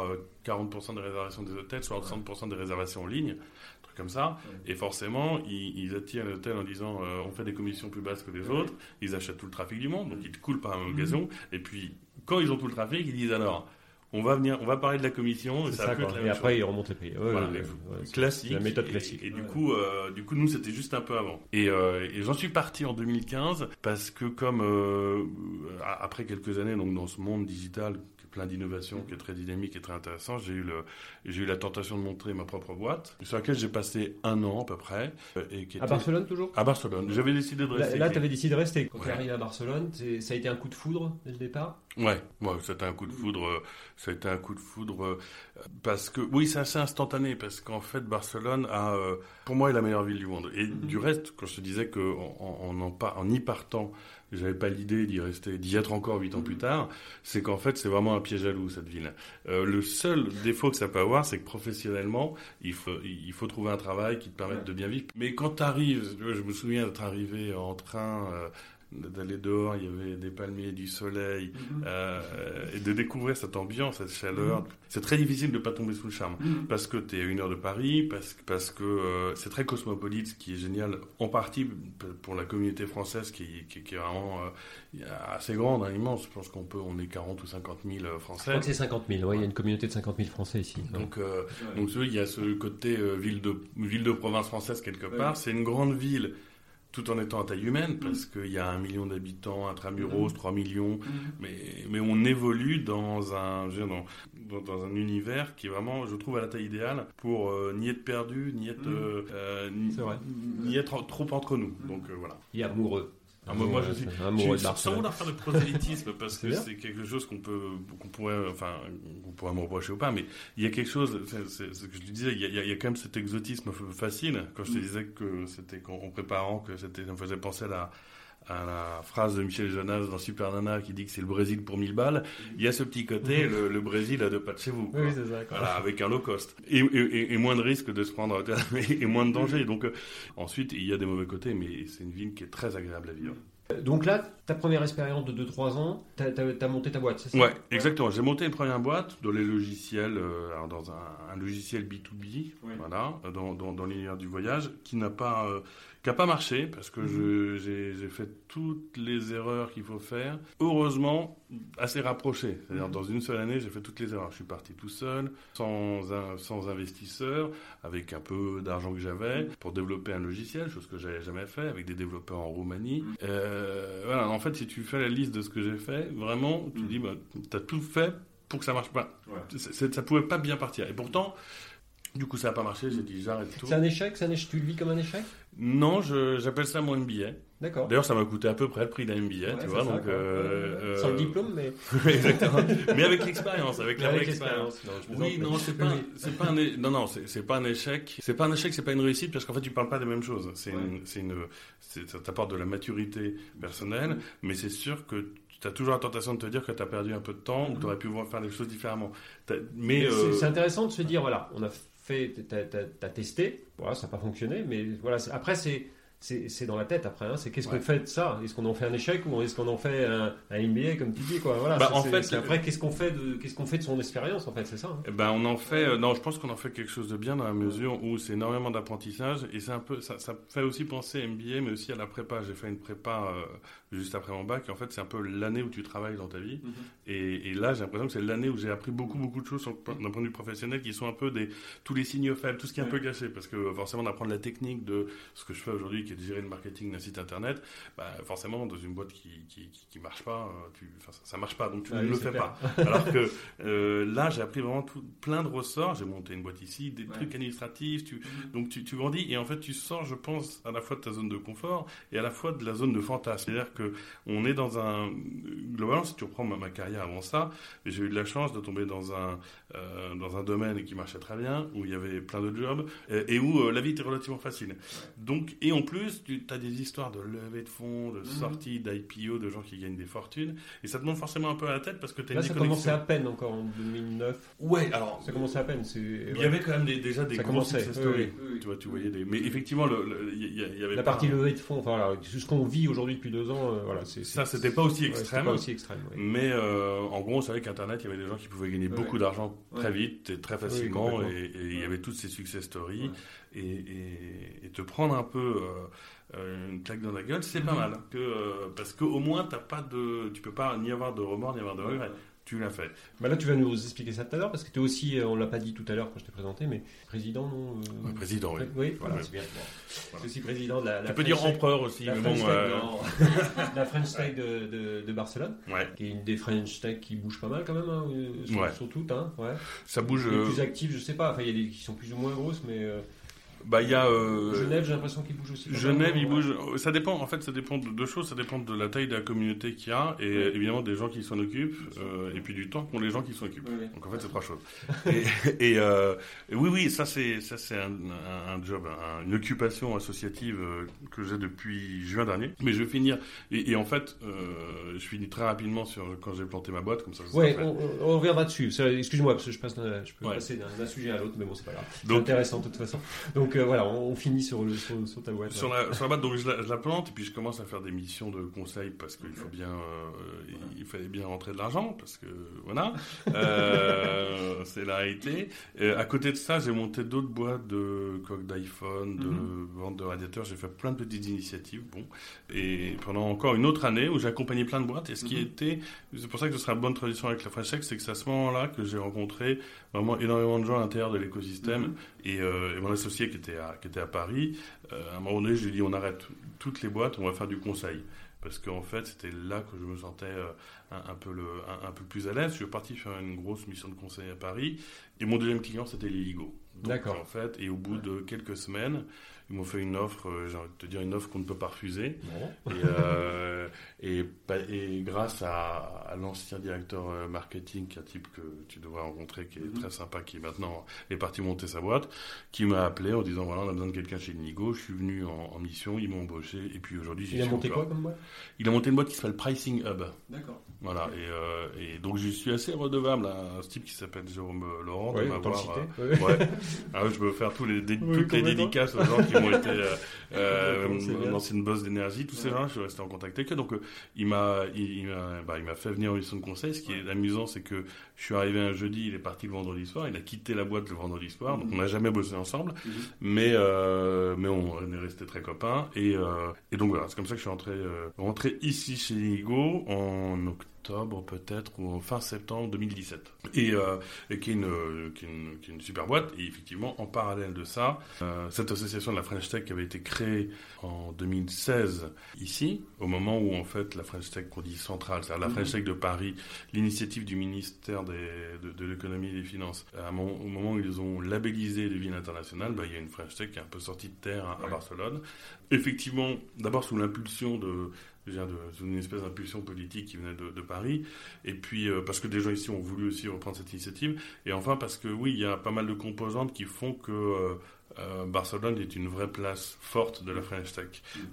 40% euh, des réservations des hôtels, 60% des réservations en ligne comme ça. Et forcément, ils, attirent l'hôtel en disant euh, on fait des commissions plus basses que les autres. Ils achètent tout le trafic du monde, donc ils te coulent par même occasion. Et puis, quand ils ont tout le trafic, ils disent alors on va venir, on va parler de la commission, et ça, la Et après, ils remontent les prix. Ouais, Voilà, ouais, les- ouais, ouais, c'est- classique. La méthode classique. Et, du coup, euh, du coup, nous, c'était juste un peu avant. Et, euh, et j'en suis parti en 2015 parce que comme après quelques années, donc dans ce monde digital qui est plein d'innovations, qui est très dynamique et très intéressant, j'ai eu le, j'ai eu la tentation de monter ma propre boîte, sur laquelle j'ai passé un an à peu près, euh, et qui À Barcelone, toujours? À Barcelone. J'avais décidé de Là, rester. là tu avais décidé de rester. Quand tu es arrivé à Barcelone, ça a été un coup de foudre dès le départ? Ouais, ouais, c'était un coup de foudre. euh, Ça a été un coup de foudre euh, parce que oui, c'est assez instantané parce qu'en fait Barcelone a, pour moi, est la meilleure ville du monde. Et du reste, quand je te disais que en, en, en, par- en y partant, j'avais pas l'idée d'y rester, d'y être encore huit ans plus tard, c'est qu'en fait c'est vraiment un piège à loup cette ville. Euh, le seul défaut que ça peut avoir, c'est que professionnellement, il faut il faut trouver un travail qui te permette de bien vivre. Mais quand tu arrives, je me souviens d'être arrivé en train. euh, d'aller dehors, il y avait des palmiers, du soleil, euh, et de découvrir cette ambiance, cette chaleur. C'est très difficile de ne pas tomber sous le charme, parce que tu es à une heure de Paris, parce, que- parce que euh, c'est très cosmopolite, ce qui est génial, en partie pour la communauté française, qui, qui, qui est vraiment euh, assez grande, hein, immense. Je pense qu'on peut, on est 40 ou 50 000 Je Français. crois que c'est 50 000. Ouais, il y a une communauté de 50 000 Français ici. Donc, euh, donc il y a ce côté euh, ville de ville de province française quelque part. C'est une grande ville, tout en étant à taille humaine, parce qu'il y a un million d'habitants, intramuros, 3 millions. Mais mais on évolue dans un je veux dire, dans, un univers qui est vraiment, je trouve, à la taille idéale pour euh, ni être perdu, ni être euh, euh, ni, C'est vrai. ni être trop entre nous. Donc euh, voilà. Il est amoureux. Ah, moi, moi, je suis- de sans vouloir faire de prosélytisme parce que c'est quelque chose qu'on peut qu'on pourrait enfin qu'on pourrait me reprocher ou pas mais il y a quelque chose c'est ce que je te disais il y, a, il y a- quand même cet exotisme facile. Quand je te disais que c'était qu'en en préparant que c'était ça me faisait penser à la à la phrase de Michel Jonas dans Super Nana qui dit que c'est le Brésil pour 1000 balles il y a ce petit côté le, le Brésil a deux pas de chez vous quoi. Oui, c'est ça. Voilà, avec un low cost. Et, et- et- et moins de risque de se prendre, et, moins de danger. Donc, euh, ensuite, il y a des mauvais côtés, mais c'est une ville qui est très agréable à vivre. Donc là, ta première expérience de 2-3 ans, t'as as, monté ta boîte, c'est ça? Ouais, exactement. J'ai monté une première boîte dans les logiciels, euh, alors dans un, un logiciel B2B, Ouais. voilà, dans, dans, dans l'univers du voyage, qui n'a pas, euh, qui a pas marché parce que je- j'ai fait toutes les erreurs qu'il faut faire. Heureusement, assez rapprochées. C'est-à-dire, dans une seule année, j'ai fait toutes les erreurs. Je suis parti tout seul, sans, un- sans investisseur, avec un peu d'argent que j'avais, pour développer un logiciel, chose que j'avais jamais fait, avec des développeurs en Roumanie. Euh, voilà, en fait, si tu fais la liste de ce que j'ai fait, vraiment, tu dis, bah, tu as tout fait pour que ça marche pas. C'est- ça pouvait pas bien partir. Et pourtant, du coup, ça n'a pas marché. J'ai dit, j'arrête tout. C'est un échec, c'est un échec, tu le vis comme un échec? Non, j'appelle ça mon MBA. D'accord. D'ailleurs, ça m'a coûté à peu près le prix d'un MBA, Ouais, tu vois. ça, donc, quoi. euh, Sans le euh, diplôme, mais Exactement. Mais avec l'expérience, avec la vraie expérience. Non, je Oui, non, c'est pas, c'est pas un, non, non, c'est pas un échec. C'est pas un échec, c'est pas une réussite parce qu'en fait, tu parles pas des mêmes choses. C'est une, c'est une, ça t'apporte de la maturité personnelle, mais c'est sûr que tu as toujours la tentation de te dire que tu as perdu un peu de temps ou que tu aurais pu faire les choses différemment. Mais, Mais euh, c'est- c'est intéressant de se dire, voilà, on a fait, t'as testé, voilà, ça n'a pas fonctionné, mais voilà, après c'est c'est dans la tête après, hein, c'est qu'est-ce Ouais. qu'on fait de ça? Est-ce qu'on en fait un échec ou est-ce qu'on en fait un, un MBA comme tu dis quoi? Voilà, Bah, en fait, après qu'est-ce qu'on fait de qu'est-ce qu'on fait de son expérience en fait, c'est ça. hein. Eh ben, on en fait. euh, non, je pense qu'on en fait quelque chose de bien dans la mesure où c'est énormément d'apprentissage et c'est un peu. Ça, ça fait aussi penser à MBA, mais aussi à la prépa. J'ai fait une prépa euh, juste après mon bac. Et en fait, c'est un peu l'année où tu travailles dans ta vie. Et, et là, j'ai l'impression que c'est l'année où j'ai appris beaucoup, beaucoup de choses d'un point de vue professionnel qui sont un peu des tous les signaux faibles, tout ce qui est un peu caché, parce que forcément d'apprendre la technique de ce que je fais aujourd'hui, qui de gérer le marketing d'un site internet, bah, forcément dans une boîte qui qui, qui, qui marche pas, euh, tu, ça, marche pas, donc tu Ah ne oui, le fais clair. pas. Alors que euh, là, j'ai appris vraiment tout, plein de ressorts. J'ai monté une boîte ici, des trucs administratifs. Tu, donc tu, tu grandis et en fait tu sors, je pense, à la fois de ta zone de confort et à la fois de la zone de fantasme. C'est-à-dire que on est dans un globalement, si tu reprends ma, ma carrière avant ça, j'ai eu de la chance de tomber dans un euh, dans un domaine qui marchait très bien, où il y avait plein de jobs et où euh, la vie était relativement facile. Donc et en plus, tu as des histoires de levée de fonds, de sortie d'IPO, de gens qui gagnent des fortunes et ça te monte forcément un peu à la tête parce que tu as Là, une ça déconnexion. commençait à peine encore en 2009. Ouais, alors Ça commençait à peine. c'est- il y ouais. avait quand même des- déjà des Ça gros commençait, success oui, stories. oui, Tu vois, tu voyais des. Mais effectivement, le- le- il y, il y avait La pas- partie levée de fonds, enfin voilà, ce qu'on vit aujourd'hui depuis deux ans, euh, voilà, c'est Ça, c'est- c'était pas aussi ouais, c'était extrême. pas aussi extrême. ouais. Mais euh, en gros, on savait qu'Internet, il y avait des gens qui pouvaient gagner Ouais. beaucoup d'argent très Ouais. vite et très facilement. complètement. et, et il y avait toutes ces success stories. Ouais. Et, et- et te prendre un peu euh, euh, une claque dans la gueule, c'est pas Mhm. mal. Que, euh, parce qu'au moins, t'as pas de, tu peux pas ni avoir de remords ni avoir de regrets. tu l'as fait. Bah là, tu vas nous expliquer ça tout à l'heure, parce que tu es aussi, euh, on l'a pas dit tout à l'heure quand je t'ai présenté, mais président, non euh, Ouais, président, oui. Oui, voilà, c'est bien. Bon. Aussi président de la. la Tu peux French dire Tech- empereur aussi, La mais French bon. Tech, non. la French Tech de, de, de Barcelone, ouais, qui est une des French Tech qui bouge pas mal quand même, hein, sur, Ouais. sur toutes, hein, ouais. ça bouge. Les plus actives, je sais pas, enfin, il y a des qui sont plus ou moins grosses, mais bah, il y a. euh, Genève, j'ai l'impression qu'il bouge aussi. Genève, il ouais. bouge. Ça dépend. En fait, ça dépend de deux choses. Ça dépend de la taille de la communauté qu'il y a et évidemment des gens qui s'en occupent euh, et puis du temps qu'ont les gens qui s'en occupent. Ouais. Donc en fait, c'est trois choses. et, et, euh, et oui, oui, ça c'est ça c'est un, un, un job, un- une occupation associative euh, que j'ai depuis juin dernier. Mais je vais finir. Et, et en fait, euh, je finis très rapidement sur quand j'ai planté ma boîte, comme ça. ça Ouais, on, on- reviendra dessus. Excuse-moi, parce que je, passe je peux passer d'un sujet à l'autre, mais bon, c'est pas grave. C'est intéressant de toute façon. Donc voilà, on, on finit sur, le, sur, sur ta boîte. Sur la, sur la boîte, donc je la, je la plante et puis je commence à faire des missions de conseil parce qu'il faut bien, euh, il fallait bien rentrer de l'argent parce que voilà, euh, c'est la réalité. À côté de ça, j'ai monté d'autres boîtes de coques d'iPhone, de vente de radiateurs. J'ai fait plein de petites initiatives, bon, et pendant encore une autre année où j'ai accompagné plein de boîtes. Et ce qui était, c'est pour ça que ce sera une bonne tradition avec la French c'est que c'est à ce moment-là que j'ai rencontré vraiment énormément de gens à l'intérieur de l'écosystème. Et, euh, et mon associé qui était à, qui était à Paris, euh, à un moment donné, je lui ai dit on arrête toutes les boîtes, on va faire du conseil. Parce qu'en fait, c'était là que je me sentais euh, un, un peu le, un, un peu plus à l'aise. Je suis parti faire une grosse mission de conseil à Paris. Et mon deuxième client, c'était les Ligo. Donc, D'accord. En fait, et au bout de quelques semaines, ils m'ont fait une offre, euh, j'ai envie de te dire, une offre qu'on ne peut pas refuser. Et, euh, et, grâce à, à l'ancien directeur euh, marketing, qui est un type que tu devrais rencontrer, qui est Mhm. très sympa, qui maintenant est parti monter sa boîte, qui m'a appelé en disant voilà, on a besoin de quelqu'un chez Nigo. Je suis venu en, en mission, ils m'ont embauché, et puis aujourd'hui j'y Il a monté encore. quoi comme boîte? Il a monté une boîte qui s'appelle Pricing Hub. D'accord. Voilà, et, euh, et donc je suis assez redevable à un type qui s'appelle Jérôme euh, Laurent de Ouais, m'avoir. euh, Ouais. ouais. Ah je peux faire tous les, dé- Oui, toutes les dédicaces aux gens qui m'ont été euh, l'ancienne boss d'énergie, tous ces gens, je suis resté en contact avec eux. Donc il m'a, il, il m'a, bah, il m'a fait venir en mission de conseil. Ce qui est amusant, c'est que je suis arrivé un jeudi, il est parti le vendredi soir, il a quitté la boîte le vendredi soir, donc on n'a jamais bossé ensemble, mais euh, mais on, on est resté très copains et euh, et donc voilà, c'est comme ça que je suis rentré euh, rentré ici chez Ligo en octobre peut-être ou en fin septembre 2017 et, euh, et qui, est une, euh, qui, est une, qui est une super boîte. Et effectivement en parallèle de ça euh, cette association de la French Tech qui avait été créée en 2016 ici au moment où en fait la French Tech qu'on dit centrale c'est-à-dire la French Tech de Paris l'initiative du ministère des, de, de l'économie et des finances à au moment où ils ont labellisé les villes internationales bah, il y a une French Tech qui est un peu sortie de terre hein, à Barcelone. Effectivement d'abord sous l'impulsion de je veux dire, de- sous une espèce d'impulsion politique qui venait de, de Paris, et puis euh, parce que des gens ici ont voulu aussi reprendre cette initiative, et enfin parce que oui, il y a pas mal de composantes qui font que euh, euh, Barcelone est une vraie place forte de la French Tech.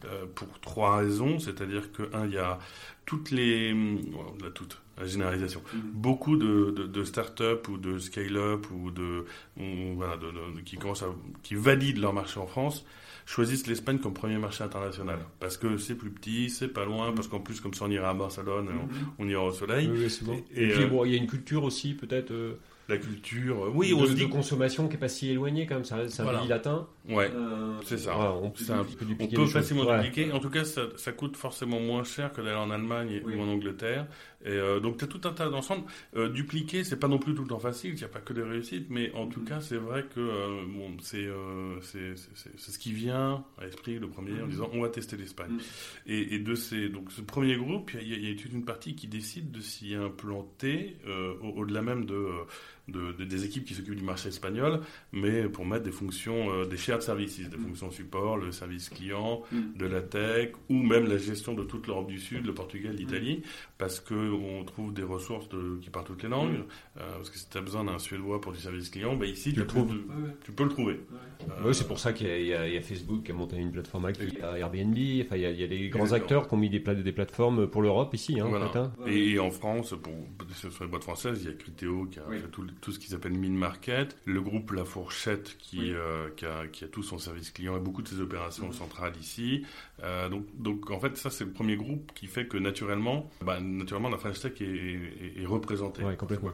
Euh, pour trois raisons, c'est-à-dire que, un, il y a toutes les... bon, la toute, la généralisation. Beaucoup de, de, de start-up ou de scale-up ou de... ou, voilà, de, de- qui commencent à... qui valident leur marché en France, choisissent l'Espagne comme premier marché international. Parce que c'est plus petit, c'est pas loin, parce qu'en plus, comme ça, on ira à Barcelone, on, on ira au soleil. Oui, oui, c'est bon. Et, Et, puis euh, bon, il y a une culture aussi, peut-être, euh, La culture, euh, oui, de, on se de consommation qui est pas si éloignée quand même. Ça, ça Voilà. pays latin. Ouais. Euh, C'est ça. voilà, on peut, C'est un- on peut dupliquer facilement Ouais. dupliquer. En tout cas, ça, ça coûte forcément moins cher que d'aller en Allemagne Oui. ou en Angleterre. Et euh, donc, tu as tout un tas d'ensemble. Euh, dupliquer, c'est pas non plus tout le temps facile. Il n'y a pas que des réussites. Mais en tout cas, c'est vrai que euh, bon, c'est euh, c'est- ce qui vient à l'esprit, le premier, en disant on va tester l'Espagne. Mhm. Et, et de ces, donc, ce premier groupe, il y, a- il y a toute une partie qui décide de s'y implanter au- au-delà même de, de- de- des équipes qui s'occupent du marché espagnol, mais pour mettre des fonctions, euh, des shared services, des fonctions support, le service client, Mm. de la tech, ou même la gestion de toute l'Europe du Sud, le Portugal, l'Italie, parce que on trouve des ressources de- qui parlent toutes les langues. Euh, parce que si tu as besoin d'un Suédois pour du service client, bah ici, Tu tu, le trouves. tu peux le trouver. Euh, Oui, c'est pour ça qu'il y, a- y y Facebook qui a monté une plateforme avec il y a Airbnb. Enfin, il y a, il y a des grands Exactement. acteurs qui ont mis des, pla- des plateformes pour l'Europe ici. Hein, en Voilà. fait, hein. Et, et en France, pour, sur les boîtes françaises, il y a Criteo qui a Oui. fait tout, le- tout ce qui s'appelle Min Market, le groupe La Fourchette qui, Oui. euh, qui, a, qui a tout son service client et beaucoup de ses opérations centrales ici. Euh, donc, donc en fait, ça c'est le premier groupe qui fait que naturellement, bah, naturellement la French Tech est, est, est représentée. Ouais, complètement.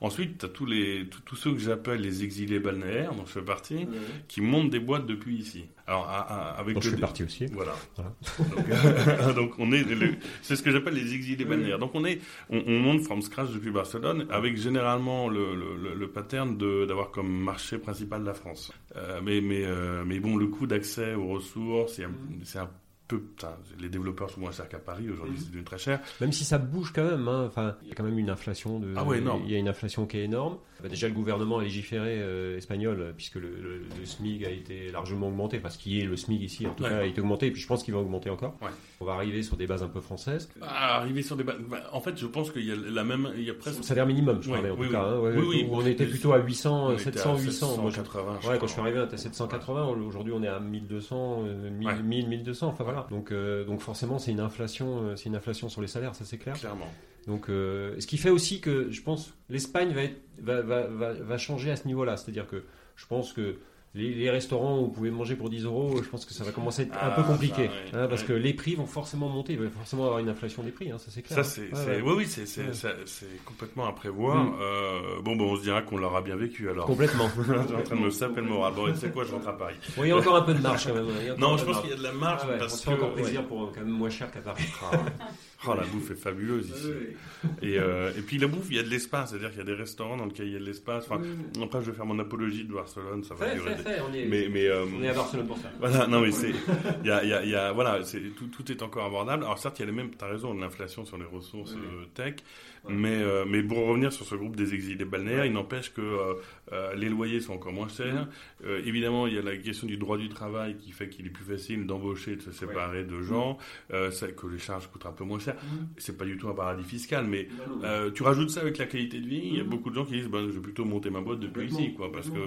Ensuite, tu as tous, les, tous, tous ceux que j'appelle les exilés balnéaires, dont je fais partie, qui montent des boîtes depuis ici. Alors, à- à- avec Dont je fais partie aussi. Voilà. Voilà. Donc, donc on est, le- c'est ce que j'appelle les exilés balnéaires. Donc on est, on, on monte from scratch depuis Barcelone, avec généralement le, le, le- pattern d'avoir comme marché principal la France. Euh, mais mais euh, mais bon, le coût d'accès aux ressources, c'est un, c'est un peu, les développeurs sont moins chers qu'à Paris aujourd'hui, c'est devenu très cher. Même si ça bouge quand même, hein, enfin, il y a quand même une inflation de. Ah ouais, énorme. Il y a une inflation qui est énorme. Bah, déjà, le gouvernement a légiféré euh, espagnol, puisque le, le- le SMIC a été largement augmenté, parce qu'il est le SMIC ici, en tout Ouais. cas, a été augmenté, et puis je pense qu'il va augmenter encore. Ouais. On va arriver sur des bases un peu françaises. Ah, arriver sur des, ba- bah, en fait, je pense qu'il y a la même, il y a presque. Salaire minimum, je Ouais, parlais en oui, tout cas. hein, ouais, Oui, oui. où on était plutôt à 800, on euh, était 700, à 800. Moi, je- 780, je Ouais, quand je suis arrivé, on était à 780. Aujourd'hui, on est à 1200, euh, 1000, Ouais. 1000, 1200. Enfin voilà. Donc, euh, donc forcément, c'est une inflation, euh, c'est une inflation sur les salaires, ça c'est clair. Clairement. Donc, euh, ce qui fait aussi que je pense l'Espagne va, être- va, va, va, va changer à ce niveau-là. C'est-à-dire que je pense que les, les restaurants où vous pouvez manger pour 10 euros, je pense que ça va commencer à être un Ah, peu compliqué. ça, ouais. hein, parce que les prix vont forcément monter. Il va forcément avoir une inflation des prix, hein, ça c'est clair. Ça, c'est, Ouais, c'est- ouais. oui, oui, c'est, c'est, c'est complètement à prévoir. Mm. Euh, bon, bon, on se dira qu'on l'aura bien vécu alors. Complètement. Je suis en train de me saper le moral. Bon, sais quoi, je rentre à Paris. Bon, il y a encore un peu de marge quand même. hein. Non, je pense qu'il y a de la marge Ah ouais, on parce se fait encore plaisir pour euh, quand même moins cher qu'à Paris. Oh, la bouffe est fabuleuse ici. Et, euh, et puis la bouffe, il y a de l'espace, c'est-à-dire qu'il y a des restaurants dans lesquels il y a de l'espace. Enfin, après, je vais faire mon apologie de Barcelone, ça va durer. des- on est, Mais, mais euh, on est à Barcelone pour ça. voilà, non, mais c'est, il y a, il y a, y a- voilà, tout, tout est encore abordable. Alors certes, il y a les mêmes, t'as raison, l'inflation sur les ressources euh, tech, mais euh, mais pour revenir sur ce groupe des exilés balnéaires, il n'empêche que euh, euh, les loyers sont encore moins chers. Euh, évidemment, il y a la question du droit du travail qui fait qu'il est plus facile d'embaucher, de se séparer de gens, euh, ça, que les charges coûtent un peu moins cher. C'est pas du tout un paradis fiscal, mais tu rajoutes ça avec la qualité de vie, il y a beaucoup de gens qui disent ben, je vais plutôt monter ma boîte depuis ici, quoi, parce que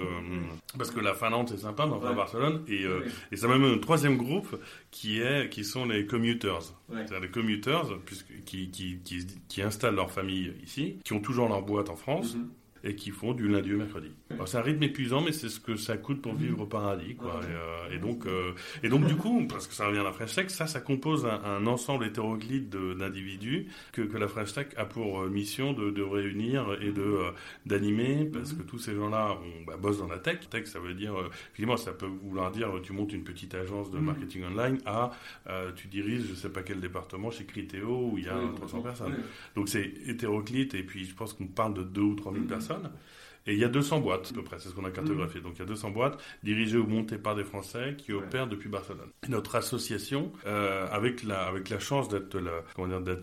parce que la Finlande c'est sympa, mais enfin Barcelone et et ça même un troisième groupe qui est qui sont les commuters, c'est-à-dire les commuters puisque qui, qui qui qui installent leur famille ici, qui ont toujours leur boîte en France. Et qui font du lundi au mercredi. C'est un rythme épuisant, mais c'est ce que ça coûte pour vivre au paradis, quoi. Et, euh, et donc, euh, et donc du coup, parce que ça revient à la French Tech, ça, ça compose un, un ensemble hétéroclite d'individus que, que la French Tech a pour euh, mission de, de réunir et de d'animer, parce que tous ces gens-là bah, bossent dans la tech. Tech, ça veut dire, effectivement, ça peut vouloir dire, tu montes une petite agence de marketing online à, euh, tu diriges, je sais pas quel département chez Criteo où il y a 300 personnes. Donc c'est hétéroclite, et puis je pense qu'on parle de 2 ou 3 000 personnes. Et il y a 200 boîtes, à peu près, c'est ce qu'on a cartographié. Donc il y a 200 boîtes dirigées ou montées par des Français qui opèrent depuis Barcelone. Et notre association, euh, avec la avec la chance d'être la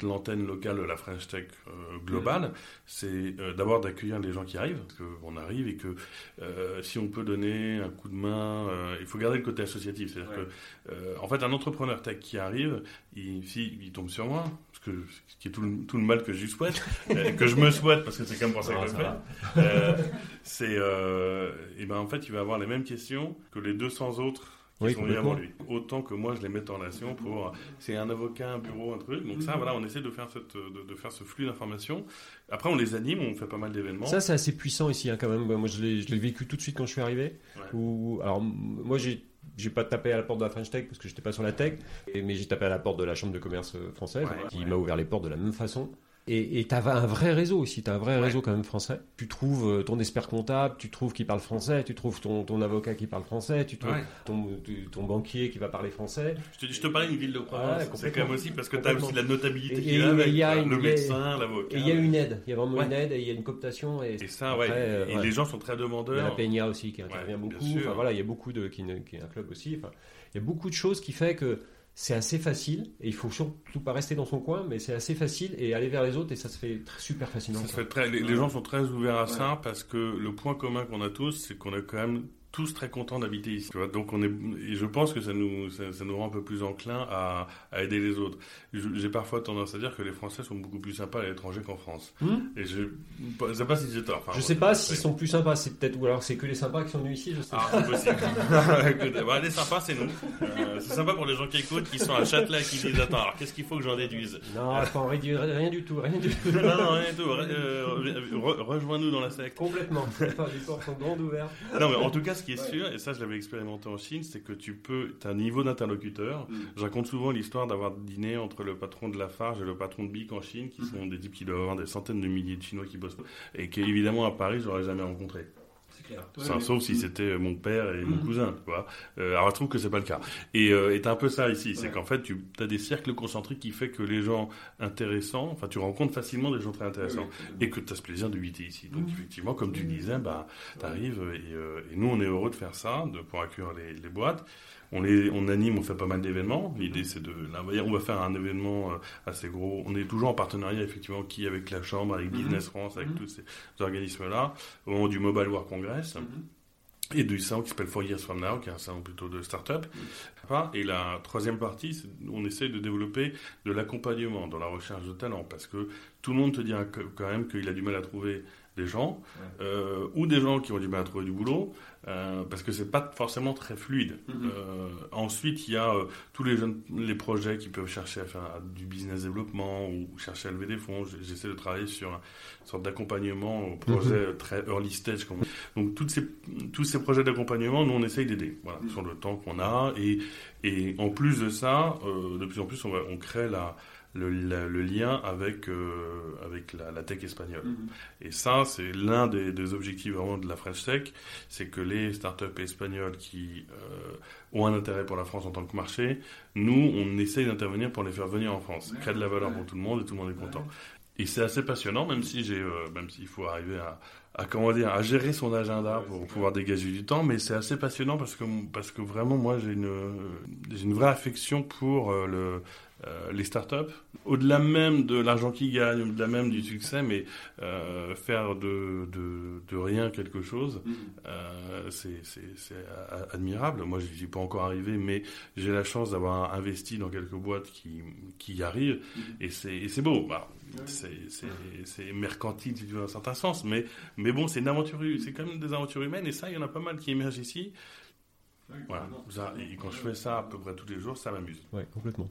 l'antenne locale de la French Tech euh, globale, c'est euh, d'abord d'accueillir les gens qui arrivent, parce qu'on arrive et que euh, si on peut donner un coup de main, il faut garder le côté associatif. C'est-à-dire que euh, en fait un entrepreneur tech qui arrive, il, si, il tombe sur moi, que ce qui est tout le, tout le mal que je lui souhaite, euh, que je me souhaite parce que c'est comme pour ça que Ah, je fais. Euh, c'est euh, et ben en fait il va avoir les mêmes questions que les 200 autres qui Oui, sont venus avant lui. Autant que moi je les mette en relation pour c'est un avocat, un bureau, un truc. Donc ça voilà, on essaie de faire cette de, de faire ce flux d'informations. Après on les anime, on fait pas mal d'événements. Ça, c'est assez puissant ici, hein, quand même. Moi, je l'ai vécu tout de suite quand je suis arrivé. Ouais. Où, alors, moi, j'ai. J'ai pas tapé à la porte de la French Tech parce que j'étais pas sur la tech, mais j'ai tapé à la porte de la chambre de commerce euh, française Ouais, qui ouais. m'a ouvert les portes de la même façon. Et et t'as un vrai réseau aussi, t'as un vrai Ouais. réseau quand même français. Tu trouves euh, ton expert comptable, tu trouves qui parle français, tu trouves ton, ton avocat qui parle français, tu trouves Ouais. ton, tu- ton banquier qui va parler français. Je te, je te parlais d'une ville de Ouais, Provence. c'est quand même aussi parce que tu as aussi la notabilité Et- qui et- va avec. y a une- le médecin, l'avocat. Et il y a une aide, il y a vraiment une aide et il y a une cooptation. Et, Et ça, après, ouais. euh, et les gens sont très Il y a la demandeurs. Peña aussi qui intervient beaucoup. Enfin, voilà, il y a beaucoup de qui, qui est un club aussi. Enfin, il y a beaucoup de choses qui fait que c'est assez facile et il faut surtout pas rester dans son coin, mais c'est assez facile et aller vers les autres et ça se fait super facilement. Ça se quoi. fait très, les, les gens sont très ouverts à ça parce que le point commun qu'on a tous, c'est qu'on est quand même tous très contents d'habiter ici. Tu vois Donc on est, et je pense que ça nous, ça, ça nous rend un peu plus enclin à, à aider les autres. J'ai parfois tendance à dire que les Français sont beaucoup plus sympas à l'étranger qu'en France. Hmm Et je, je sais pas si j'ai tort. Enfin, je sais pas s'ils sont plus sympas, c'est peut-être ou alors c'est que les sympas qui sont venus ici, je sais Ah, pas. c'est possible. Bah, les sympas, c'est nous. Euh, c'est sympa pour les gens qui écoutent, qui sont à Châtelet, qui disent Attends, alors qu'est-ce qu'il faut que j'en déduise? Non, attends, rien, du tout, rien du tout. Non, non, rien du tout. Re- euh, re- Rejoins-nous dans la secte. Complètement. Enfin, les portes sont grandes ouvertes. Non, mais en tout cas, ce qui est sûr, et ça, je l'avais expérimenté en Chine, c'est que tu peux, tu as un niveau d'interlocuteur. Je raconte souvent l'histoire d'avoir dîné entre le patron de Lafarge et le patron de Bic en Chine, qui sont des types qui doivent avoir des centaines de milliers de Chinois qui bossent, et qu'évidemment, à Paris, j'aurais jamais rencontré. Enfin, sauf si c'était mon père et mon Mhm. cousin, tu vois. Euh, alors, je trouve que c'est pas le cas. Et euh, un peu ça ici, c'est Ouais. qu'en fait, tu as des cercles concentriques qui fait que les gens intéressants, enfin, tu rencontres facilement des gens très intéressants et que tu as ce plaisir d'habiter ici. Donc, Mhm. effectivement, comme tu disais, bah, t'arrives et, euh, et nous, on est heureux de faire ça, de pour accueillir les, les boîtes. On les, on anime, on fait pas mal d'événements. L'idée, c'est de, là, on va faire un événement euh, assez gros. On est toujours en partenariat, effectivement, qui avec la Chambre, avec Mhm. Business France, avec Mhm. tous ces organismes-là, au moment du Mobile World Congress et du salon qui s'appelle Four Years From Now, qui est un salon plutôt de start-up. Et la troisième partie, c'est on essaie de développer de l'accompagnement dans la recherche de talent, parce que tout le monde te dira que- quand même qu'il a du mal à trouver des gens, euh, ou des gens qui ont du mal à trouver du boulot, euh, parce que c'est pas forcément très fluide. Mhm. Euh, ensuite, il y a euh, tous les jeunes, les projets qui peuvent chercher à faire du business développement ou chercher à lever des fonds. J'essaie de travailler sur une sorte d'accompagnement au projet euh, très early stage. Comme... Donc, toutes ces, tous ces projets d'accompagnement, nous, on essaye d'aider, voilà, Mhm. sur le temps qu'on a. Et, et en plus de ça, euh, de plus en plus, on, va, on crée la, le, la- le lien avec, euh, avec la, la tech espagnole. Et ça, c'est l'un des, des objectifs vraiment de la French Tech, c'est que les startups espagnoles qui euh, ont un intérêt pour la France en tant que marché, nous, on essaye d'intervenir pour les faire venir en France, créer de la valeur pour tout le monde et tout le monde est content. Et c'est assez passionnant, même si j'ai, euh, même s'il faut arriver à, à comment dire, à gérer son agenda pour pouvoir dégager du temps, mais c'est assez passionnant parce que parce que vraiment moi j'ai une j'ai une vraie affection pour euh, le euh, les startups, au-delà même de l'argent qu'ils gagnent, au-delà même du succès, mais euh, faire de, de, de rien quelque chose, euh, c'est admirable. Moi, je n'y suis pas encore arrivé, mais j'ai la chance d'avoir investi dans quelques boîtes qui, qui y arrivent, et c'est et c'est beau. Bah, c'est mercantile, si tu veux, dans un certain sens, mais, mais bon, c'est une aventure, c'est quand même des aventures humaines, et ça, il y en a pas mal qui émergent ici. Voilà, ça, et quand je fais ça à peu près tous les jours, ça m'amuse. Ouais, complètement.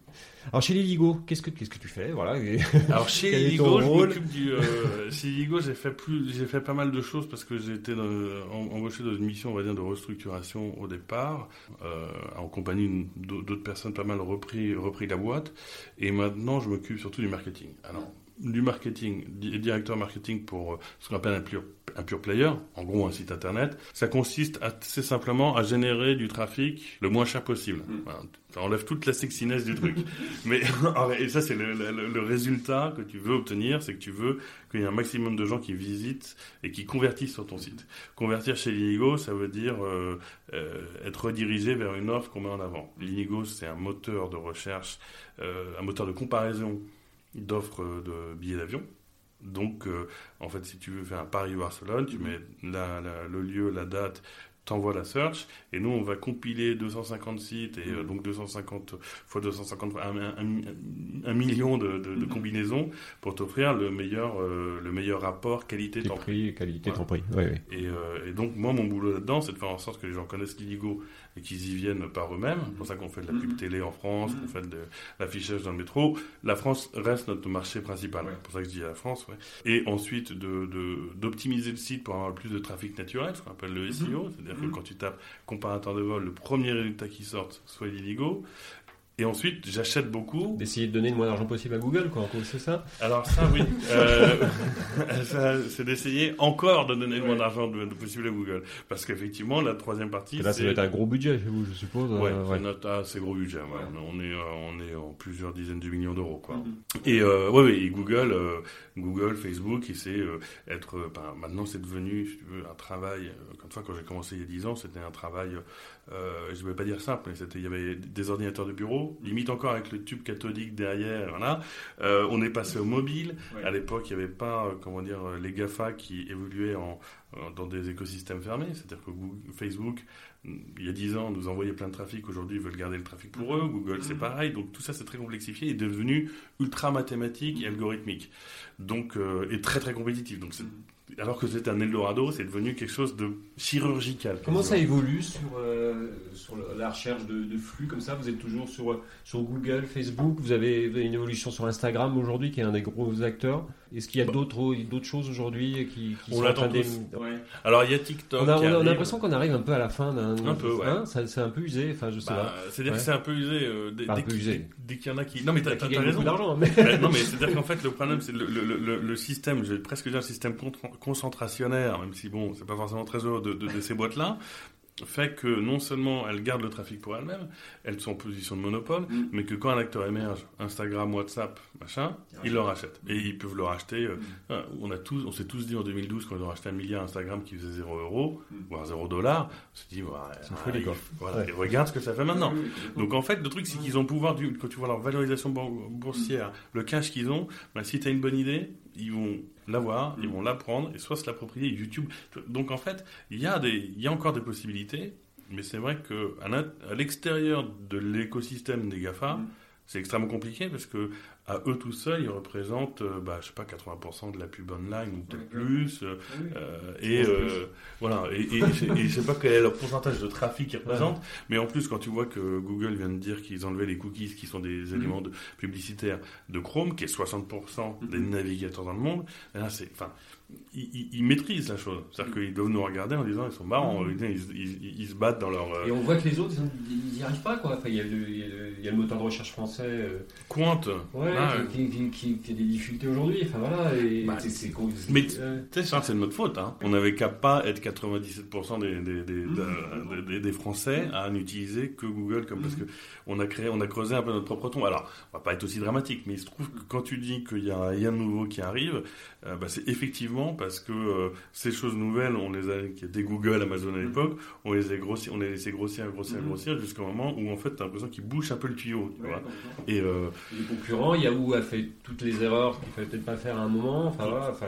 Alors chez les Ligo, qu'est-ce que qu'est-ce que tu fais Voilà. et- Alors chez est Ligo, je m'occupe du. euh, chez Ligo, j'ai fait plus, j'ai fait pas mal de choses parce que j'ai été dans- en- embauché dans une mission, on va dire, de restructuration au départ, euh, en compagnie d'au- d'autres personnes, pas mal repris, repris la boîte, et maintenant je m'occupe surtout du marketing. Alors du marketing, di- directeur marketing pour euh, ce qu'on appelle un pure, un pure player, en gros un site internet. Ça consiste assez simplement à générer du trafic le moins cher possible. Voilà. Ça enlève toute la sexiness du truc. Mais et ça c'est le, le- le résultat que tu veux obtenir, c'est que tu veux qu'il y ait un maximum de gens qui visitent et qui convertissent sur ton site. Convertir chez Linigo, ça veut dire euh, euh, être redirigé vers une offre qu'on met en avant. Linigo, c'est un moteur de recherche, euh, un moteur de comparaison d'offres de billets d'avion. Donc, euh, en fait, si tu veux faire un Paris-Barcelone, tu mets la- la- le lieu, la date, t'envoies la search, et nous, on va compiler 250 sites, et euh, donc 250 fois 250, un, un- million de, de- de combinaisons pour t'offrir le meilleur, euh, le meilleur rapport qualité-temps. prix, qualité, Voilà. ton prix. Ouais, ouais. Et, et donc, moi, mon boulot là-dedans, c'est de faire en sorte que les gens connaissent l'Illigo et qu'ils y viennent par eux-mêmes. C'est pour ça qu'on fait de la pub télé en France, qu'on fait de l'affichage dans le métro. La France reste notre marché principal. C'est pour ça que je dis la France. Ouais. Et ensuite, de- de- d'optimiser le site pour avoir plus de trafic naturel, ce qu'on appelle le SEO. C'est-à-dire que quand tu tapes comparateur de vol, le premier résultat qui sort soit l'Illigo. Et ensuite, j'achète beaucoup. D'essayer de donner le moins d'argent possible à Google, quoi. En gros, c'est ça? Alors ça, oui. Euh, ça, c'est d'essayer encore de donner le moins d'argent possible à Google. Parce qu'effectivement, la troisième partie, Et là, ça c'est... doit être un gros budget chez vous, je suppose. Ouais, euh, c'est notre assez gros budget. ouais. On est, euh, on est en plusieurs dizaines de millions d'euros, quoi. Mhm. Et euh, ouais, ouais, et Google, Google, Facebook, et c'est être. ben, maintenant, c'est devenu, si tu veux, un travail. Comme fois, quand j'ai commencé il y a 10 ans, c'était un travail. Euh, je ne vais pas dire simple, mais c'était, il y avait des ordinateurs de bureau, limite encore avec le tube cathodique derrière. Voilà. Euh, on est passé au mobile. Ouais. À l'époque, il n'y avait pas, euh, comment dire, les Gafa qui évoluaient en, en- dans des écosystèmes fermés. C'est-à-dire que Google- Facebook, il y a 10 ans, nous envoyait plein de trafic. Aujourd'hui, ils veulent garder le trafic pour eux. Google, c'est pareil. Donc tout ça, c'est très complexifié et devenu ultra mathématique et algorithmique. Donc, et très très compétitif. Donc, c'est- alors que c'était un Eldorado, c'est devenu quelque chose de chirurgical. Comment ça évolue sur, euh, sur la recherche de, flux comme ça? Vous êtes toujours sur, sur Google, Facebook, vous avez une évolution sur Instagram aujourd'hui qui est un des gros acteurs. Est-ce qu'il y a d'autres d'autres choses aujourd'hui qui, qui On sont en train. Ouais. Alors il y a TikTok. On a, l'impression qu'on arrive un peu à la fin d'un. Un peu, ouais. Hein, ça- c'est un peu usé. Enfin, je sais Bah, pas. C'est-à-dire Ouais. que c'est un peu usé. euh, dès, un dès peu qu'il- usé. dès- dès qu'il y en a qui. Non mais t'as raison. d'argent, mais. Euh, non mais c'est-à-dire qu'en fait le problème c'est le, le, le, le système, je vais presque dire le système con- concentrationnaire, même si bon c'est pas forcément très heureux de, de, de ces boîtes-là, fait que non seulement elles gardent le trafic pour elles-mêmes, elles sont en position de monopole, Mm. mais que quand un acteur émerge, Instagram, WhatsApp, machin, ils le rachètent. Et ils peuvent le racheter. euh, Mm. euh, on a tous, on s'est tous dit en 2012 quand ils ont racheté un milliard Instagram qui faisait 0 euros, Mm. voire 0 dollars, on s'est dit, folie, il- quoi. voilà, Ouais. et regarde ce que ça fait maintenant. Donc en fait, le truc, c'est qu'ils ont pouvoir, du, quand tu vois leur valorisation bour- boursière, le cash qu'ils ont, bah, si tu as une bonne idée, ils vont l'avoir, ils vont la prendre et soit se l'approprier YouTube. Donc en fait, il y, a des- il y a encore des possibilités, mais c'est vrai que à l'int- à l'extérieur de l'écosystème des GAFA, c'est extrêmement compliqué parce que à eux tout seuls, ils représentent, euh, bah, je sais pas, 80% de la pub online ou peut-être plus. euh, euh, et euh, voilà. Et, et, je et je sais pas quel est le pourcentage de trafic qu'ils représentent, mais en plus, quand tu vois que Google vient de dire qu'ils enlevaient les cookies, qui sont des éléments de, publicitaires de Chrome, qui est 60% des navigateurs dans le monde, là, c'est, enfin, ils, maîtrisent la chose. C'est-à-dire qu'ils doivent nous regarder en disant, ils sont marrants, ils, ils- ils- ils se battent dans leur euh, Et on voit que les autres, ils n'y arrivent pas, quoi. Enfin, il y, a le- il y a le- il y a le moteur de recherche français. euh, Quant. Ouais, Ah, qui, qui, qui- qui a des difficultés aujourd'hui. Enfin voilà, et Bah, c'est- mais- euh, Tu sais, ça, c'est de notre faute. Hein. On n'avait qu'à pas être 97% des, des, des, de- des- des Français à n'utiliser que Google, comme parce que on a créé, on a creusé un peu notre propre tombe. Alors, on va pas être aussi dramatique, mais il se trouve que quand tu dis qu'il y a rien de nouveau qui arrive, euh, bah, c'est effectivement parce que euh, ces choses nouvelles, on les a, qui étaient Google, Amazon à l'époque, on les a grossi, on les a laissé grossir, grossir, grossir, jusqu'au moment où en fait, t'as l'impression qu'ils bouchent un peu le tuyau. Tu vois. Et euh, les concurrents, Yahoo a fait toutes les erreurs qu'il fallait peut-être pas faire à un moment. Enfin voilà, enfin.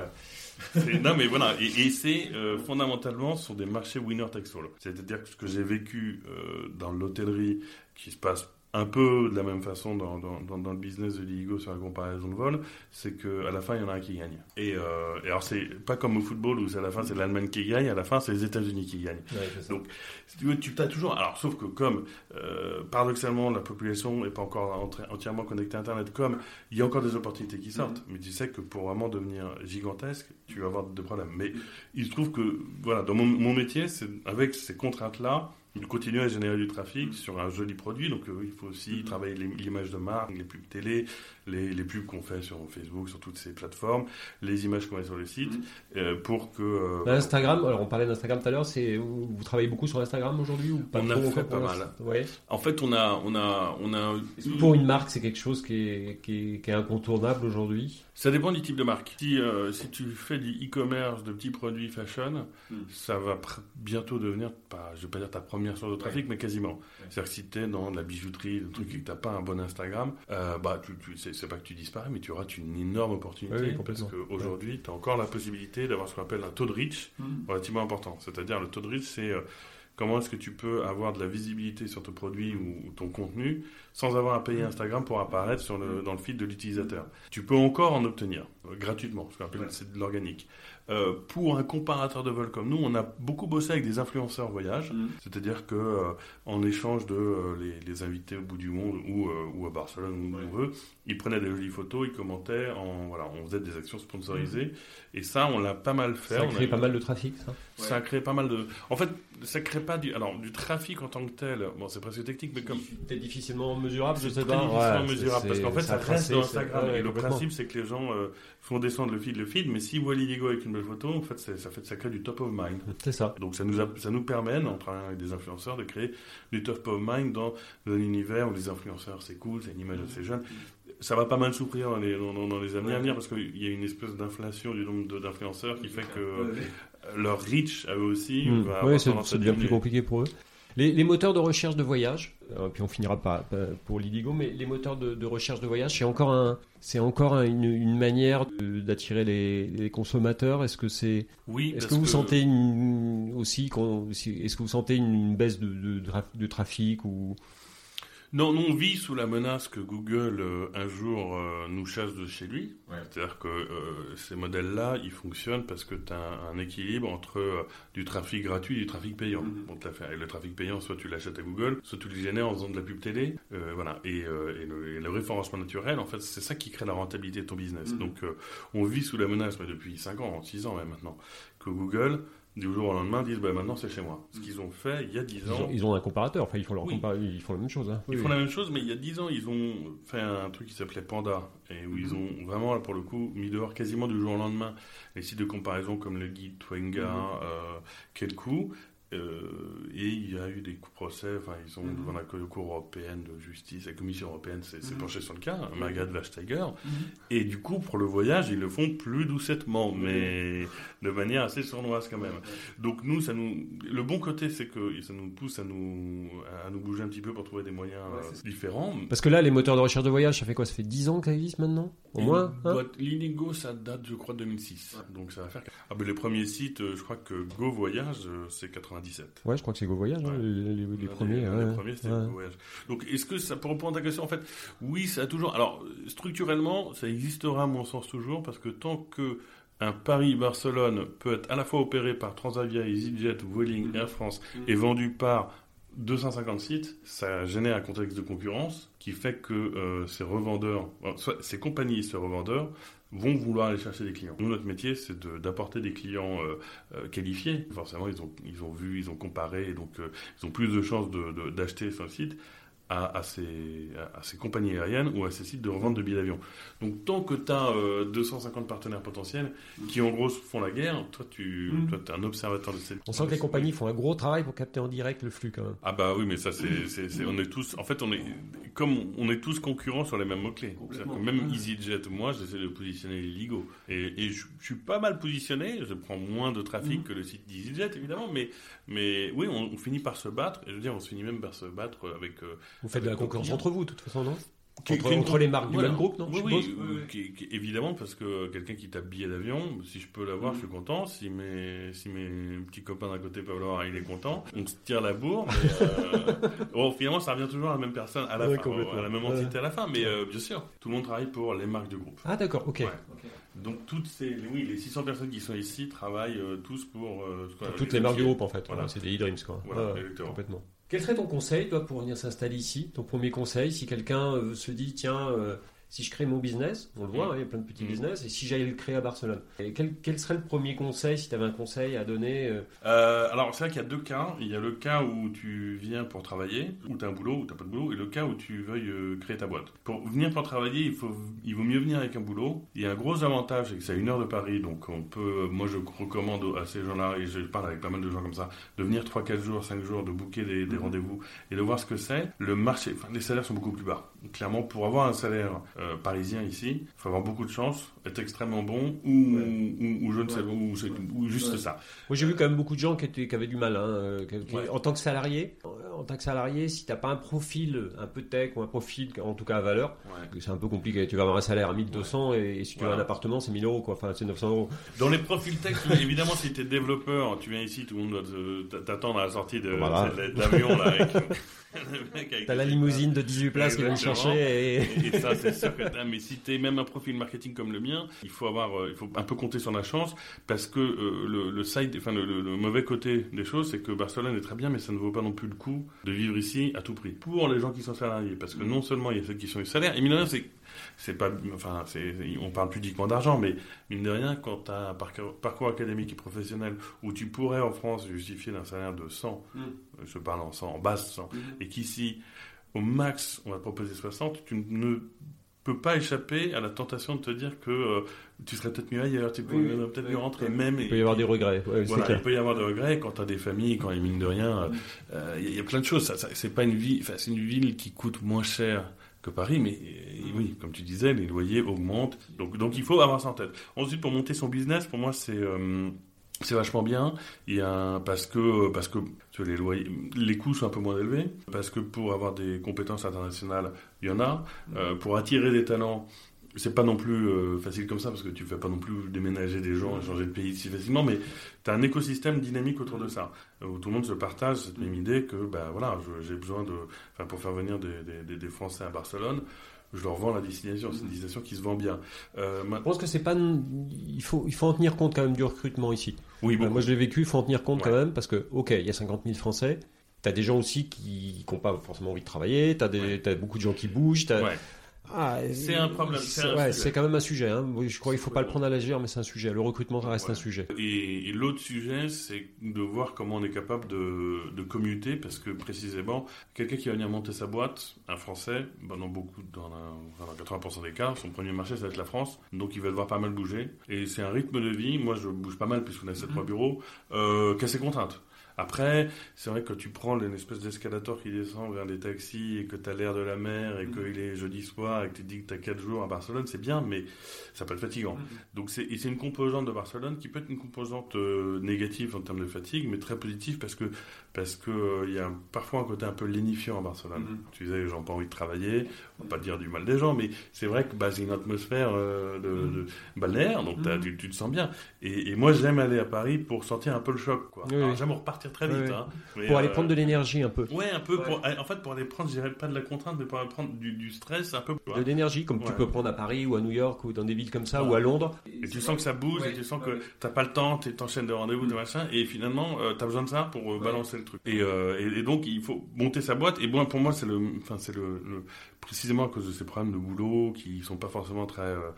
C'est- non mais voilà, et, et c'est euh, fondamentalement ce sont des marchés winner takes all. C'est-à-dire que ce que j'ai vécu euh, dans l'hôtellerie, qui se passe un peu de la même façon dans, dans, dans, dans le business de l'Igo sur la comparaison de vol, c'est que à la fin il y en a un qui gagne. Et, euh, et alors c'est pas comme au football où c'est à la fin c'est l'Allemagne qui gagne, à la fin c'est les États-Unis qui gagnent. Ouais. Donc, si tu veux, tu as toujours. Alors, sauf que comme euh, paradoxalement la population n'est pas encore entièrement connectée à Internet, comme il y a encore des opportunités qui sortent, mais tu sais que pour vraiment devenir gigantesque, tu vas avoir des problèmes. Mais il se trouve que voilà, dans mon, mon métier, c'est avec ces contraintes-là. Il continue à générer du trafic sur un joli produit, donc euh, il faut aussi travailler les- l'image de marque, les pubs télé, les, les pubs qu'on fait sur Facebook, sur toutes ces plateformes, les images qu'on met sur le site, euh, pour que euh, Bah, Instagram, alors on parlait d'Instagram tout à l'heure, c'est vous, vous travaillez beaucoup sur Instagram aujourd'hui ou pas On a fait encore pas pour mal. Ouais. En fait, on a, on a, on a. Pour une marque, c'est quelque chose qui est, qui est, qui est incontournable aujourd'hui. Ça dépend du type de marque. Si, euh, si tu fais du e-commerce de petits produits fashion, ça va bientôt devenir, pas, je vais pas dire ta première source de trafic, mais quasiment. C'est-à-dire que si tu es dans de la bijouterie, le truc et que tu pas un bon Instagram, euh, bah, tu, tu, c'est, pas que tu disparais, mais tu auras une énorme opportunité. Oui, parce qu'aujourd'hui, tu as encore la possibilité d'avoir ce qu'on appelle un taux de reach relativement important. C'est-à-dire, le taux de reach, c'est euh, comment est-ce que tu peux avoir de la visibilité sur ton produit ou, ton contenu sans avoir à payer Instagram pour apparaître sur le, dans le feed de l'utilisateur. Tu peux encore en obtenir euh, gratuitement, ce qu'on appelle c'est de l'organique. Euh, pour un comparateur de vol comme nous, on a beaucoup bossé avec des influenceurs voyage, c'est-à-dire que euh, en échange de euh, les, les invités au bout du monde ou, ou à Barcelone ou où on veut, ils prenaient des jolies photos, ils commentaient, en, voilà, on faisait des actions sponsorisées, et ça, on l'a pas mal fait. Ça On a crée eu- pas mal de trafic, ça. ça a créé pas mal de. En fait, ça crée pas du. Alors, du trafic en tant que tel. Bon, c'est presque technique, mais comme. Peut-être difficilement mesurable, je C'est sais pas. difficilement Ouais, mesurable c'est- parce qu'en fait, c'est ça reste dans c'est- Instagram. ouais, et le principe, c'est que les gens euh, font descendre le feed, le feed, mais s'ils voient l'Illigo avec une belle photo, en fait, c'est- ça fait ça crée du top of mind. C'est ça. Donc, ça nous, a- ça nous permet, en travaillant avec des influenceurs, de créer du top of mind dans un univers où les influenceurs, c'est cool, c'est une image assez jeune. Ça va pas mal souffrir dans les, dans, dans les années à venir parce qu'il y a une espèce d'inflation du nombre d'influenceurs qui fait que leur reach à eux aussi Hmm. va tendance à ça devient plus compliqué pour eux. Les, les moteurs de recherche de voyage, euh, puis on finira pas pour l'Idigo, mais les moteurs de, de recherche de voyage, c'est encore un, c'est encore un- une, une manière d'attirer les, les consommateurs. Est-ce que c'est, Oui, est-ce que vous sentez une, aussi, est-ce que vous sentez une, baisse de, de trafic ou Non, on vit sous la menace que Google euh, un jour euh, nous chasse de chez lui. C'est-à-dire que euh, ces modèles-là, ils fonctionnent parce que tu as un, un équilibre entre du trafic gratuit et du trafic payant. Bon, t'as fait- et le trafic payant, soit tu l'achètes à Google, soit tu le génères en faisant de la pub télé. Voilà. Et, et le, et le référencement naturel, en fait, c'est ça qui crée la rentabilité de ton business. Mhm. Donc, on vit sous la menace, mais depuis 5 ans, 6 ans même maintenant, que Google, du jour au lendemain, disent bah, maintenant c'est chez moi. Ce qu'ils ont fait il y a 10 Ils ans. ont, ils ont un comparateur, enfin ils font, leur Oui. compar- ils font la même chose. Hein. Ils Oui, font oui. la même chose, mais il y a 10 ans, ils ont fait un truc qui s'appelait Panda, et où ils ont vraiment, là, pour le coup, mis dehors quasiment du jour au lendemain les sites de comparaison comme le guide Twenga, euh, Kelku, euh, et il y a eu des procès, enfin, ils sont devant la Cour européenne de justice, la Commission européenne s'est s'est penchée sur le cas, Margaret Vestager, et du coup, pour le voyage, ils le font plus doucettement, mais de manière assez sournoise quand même. Donc nous, ça nous, le bon côté, c'est que ça nous pousse à nous, à nous bouger un petit peu pour trouver des moyens euh, différents. Parce que là, les moteurs de recherche de voyage, ça fait quoi? Ça fait 10 ans que ça existe maintenant? Au Et moins hein? L'Inigo, ça date, je crois, de 2006. Donc ça va faire. Ah, ben, les premiers sites, euh, je crois que Go Voyage, c'est 97. Ouais, je crois que c'est Go Voyage, hein, les, les- les premiers. ouais, premiers, c'était ouais. Go Voyage. Donc, est-ce que ça, pour répondre à ta question, en fait, oui, ça a toujours. Alors, structurellement, ça existera, à mon sens, toujours, parce que tant que un Paris-Barcelone peut être à la fois opéré par Transavia, EasyJet, Vueling, Air France et vendu par 250 sites, ça génère un contexte de concurrence qui fait que euh, ces revendeurs, soit ces compagnies et ces revendeurs vont vouloir aller chercher des clients. Nous, notre métier, c'est d'apporter des clients euh, euh, qualifiés. Forcément, ils ont, vu, ils ont comparé, et donc euh, ils ont plus de chances de- de- d'acheter sur le site à, à ces, à, à ces compagnies aériennes ou à ces sites de revente de billets d'avion. Donc, tant que tu as 250 partenaires potentiels qui, en gros, font la guerre, toi, tu Mm. es un observateur de cette On sent que les compagnies font un gros travail pour capter en direct le flux quand même. ah bah oui, mais ça c'est, c'est- c'est- on est tous, en fait on est, comme on est tous concurrents sur les mêmes mots clés. C'est-à-dire que même EasyJet, moi, j'essaie de positionner les Ligo, et, et je, je suis pas mal positionné. Je prends moins de trafic que le site d'EasyJet évidemment, mais mais oui, on, on finit par se battre. Et je veux dire, on se finit même par se battre avec. euh, Vous faites de la concurrence entre vous, de toute façon, non Qui- Entre, qui- entre les marques voilà. du même groupe, non Oui, je oui, suppose qui- qui- évidemment, parce que quelqu'un qui tape billet d'avion, si je peux l'avoir, je suis content. Si mes, si mes petits copains d'à côté peuvent l'avoir, il est content. On se tire la bourre. Mais, euh, bon, finalement, ça revient toujours à la même personne à la Ouais, fin, à la même entité à la fin. Mais euh, bien sûr, tout le monde travaille pour les marques du groupe. Ah d'accord, ok. Ouais. Donc toutes ces, oui, les 600 personnes qui sont ici travaillent euh, tous pour euh, toutes les marques du groupe en fait, Voilà. C'est des e-dreams quoi. Voilà, complètement. Quel serait ton conseil toi pour venir s'installer ici? Ton premier conseil si quelqu'un euh, se dit tiens euh, si je crée mon business, on le voit, Mm. hein, il y a plein de petits Mm. business, et si j'allais le créer à Barcelone, et quel, quel serait le premier conseil si tu avais un conseil à donner euh, Euh, alors, c'est vrai qu'il y a deux cas. Il y a le cas où tu viens pour travailler, où tu as un boulot, où tu pas de boulot, et le cas où tu veuilles euh, créer ta boîte. Pour venir pour travailler, il, faut, il vaut mieux venir avec un boulot. Il y a un gros avantage, c'est que c'est à une heure de Paris, donc on peut, moi je recommande à ces gens-là, et je parle avec pas mal de gens comme ça, de venir 3-4 jours, 5 jours, de booker des, des rendez-vous et de voir ce que c'est. Le marché, enfin, les salaires sont beaucoup plus bas. Clairement, pour avoir un salaire euh, parisien ici, il faut avoir beaucoup de chance, être extrêmement bon, ou, ou, ou je ne sais, ou, ou juste ça. Moi j'ai vu quand même beaucoup de gens qui, étaient, qui avaient du mal, hein, qui- qui- Ouais. en tant que salarié. En, en tant que salarié, si t'as pas un profil un peu tech ou un profil en tout cas à valeur, Ouais. c'est un peu compliqué. Tu vas avoir un salaire à 1200 et, et si tu Voilà. veux un appartement c'est 1000 euros quoi, enfin c'est 900 euros. Dans les profils tech, évidemment, si tu es développeur, tu viens ici, tout le monde doit te- t'attendre à la sortie de, Voilà. l'avion. là, avec- T'as la limousine de 18 places qui vient te Exactement. chercher et... Et ça, c'est sûr que t'as- mais si t'es même un profil marketing comme le mien, il faut avoir, euh, il faut un peu compter sur la chance parce que euh, le, le side, enfin le, mauvais côté des choses, c'est que Barcelone est très bien, mais ça ne vaut pas non plus le coup de vivre ici à tout prix pour les gens qui sont salariés, parce que non seulement il y a ceux qui sont les salaires, et mine de rien, c'est c'est pas, enfin, c'est, on parle plus uniquement d'argent, mais mine de rien, quand tu as un parcours, parcours académique et professionnel où tu pourrais en France justifier d'un salaire de 100, Mm. euh, je parle en 100, en base 100, et qu'ici, au max, on va te proposer 60, tu ne peux pas échapper à la tentation de te dire que euh, tu serais peut-être mieux ailleurs, tu pourrais Oui, peut-être oui, mieux rentrer oui. même. Il peut y avoir des regrets, ouais, Voilà, il peut y avoir des regrets quand tu as des familles, quand il mine de rien, Mm. euh, il y, a- il y a plein de choses. Ça, ça- c'est pas une ville, enfin c'est une ville qui coûte moins cher que Paris, mais euh, oui, comme tu disais, les loyers augmentent. Donc, donc il faut avoir ça en tête. Ensuite, pour monter son business, pour moi, c'est euh, c'est vachement bien. Parce que parce que les loyers, les coûts sont un peu moins élevés. Parce que pour avoir des compétences internationales, il y en a. Euh, pour attirer des talents. c'est pas non plus euh, facile comme ça parce que tu fais pas non plus déménager des gens et changer de pays si facilement, mais tu as un écosystème dynamique autour de ça où tout le monde se partage cette même idée que ben voilà, j'ai besoin de, pour faire venir des- des Français à Barcelone, je leur vends la destination, c'est une destination qui se vend bien. Euh, ma- Je pense que c'est pas. Il faut, il faut en tenir compte quand même du recrutement ici. oui, beaucoup. moi, je l'ai vécu, il faut en tenir compte Ouais. quand même, parce que, ok, il y a 50 000 Français. T'as des gens aussi qui n'ont pas forcément envie de travailler. T'as des, Ouais. t'as beaucoup de gens qui bougent. t'as- Ouais. Ah, C'est un problème, c'est ouais, quand même un sujet. Hein. Je crois qu'il faut pas le prendre à la légère, mais c'est un sujet. Le recrutement reste Ouais. un sujet. Et, et l'autre sujet, c'est de voir comment on est capable de, de commuter, parce que précisément, quelqu'un qui va venir monter sa boîte, un Français, ben dans beaucoup, dans, la- dans 80% des cas, son premier marché, ça va être la France, donc il va devoir pas mal bouger. Et c'est un rythme de vie, moi je bouge pas mal puisqu'on a ces trois bureaux, euh, qui a ses contraintes. Après, c'est vrai que tu prends une espèce d'escalator qui descend vers des taxis et que tu as l'air de la mer et qu'il est jeudi soir et que tu te dis que tu as 4 jours à Barcelone, c'est bien, mais ça peut être fatigant. Donc c'est et c'est une composante de Barcelone qui peut être une composante euh, négative en termes de fatigue, mais très positive parce que parce que euh, il y a parfois un côté un peu lénifiant à Barcelone. Tu disais, les gens n'ont pas envie de travailler, on va pas dire du mal des gens, mais c'est vrai que bah, c'est une atmosphère euh, de, de balnéaire, donc tu, tu te sens bien. Et, et moi j'aime aller à Paris pour sentir un peu le choc. Quoi. Oui, Alors, oui. j'aime repartir très vite. Hein, mais, Pour aller euh, prendre de l'énergie un peu. Ouais, un peu. Pour, en fait, pour aller prendre, je dirais pas de la contrainte, mais pour aller prendre du, du stress, un peu. tu. De l'énergie, comme tu peux prendre à Paris ou à New York ou dans des villes comme ça Ouais. ou à Londres. Et tu sens que ça bouge, et tu sens que t'as pas le temps, tu t'enchaînes de rendez-vous, de machin, et finalement, euh, t'as besoin de ça pour euh, balancer le truc. Et, euh, et, et donc, il faut monter sa boîte. Et bon, pour moi, c'est le, enfin, c'est le, le- précisément à cause de ces problèmes de boulot qui sont pas forcément très euh,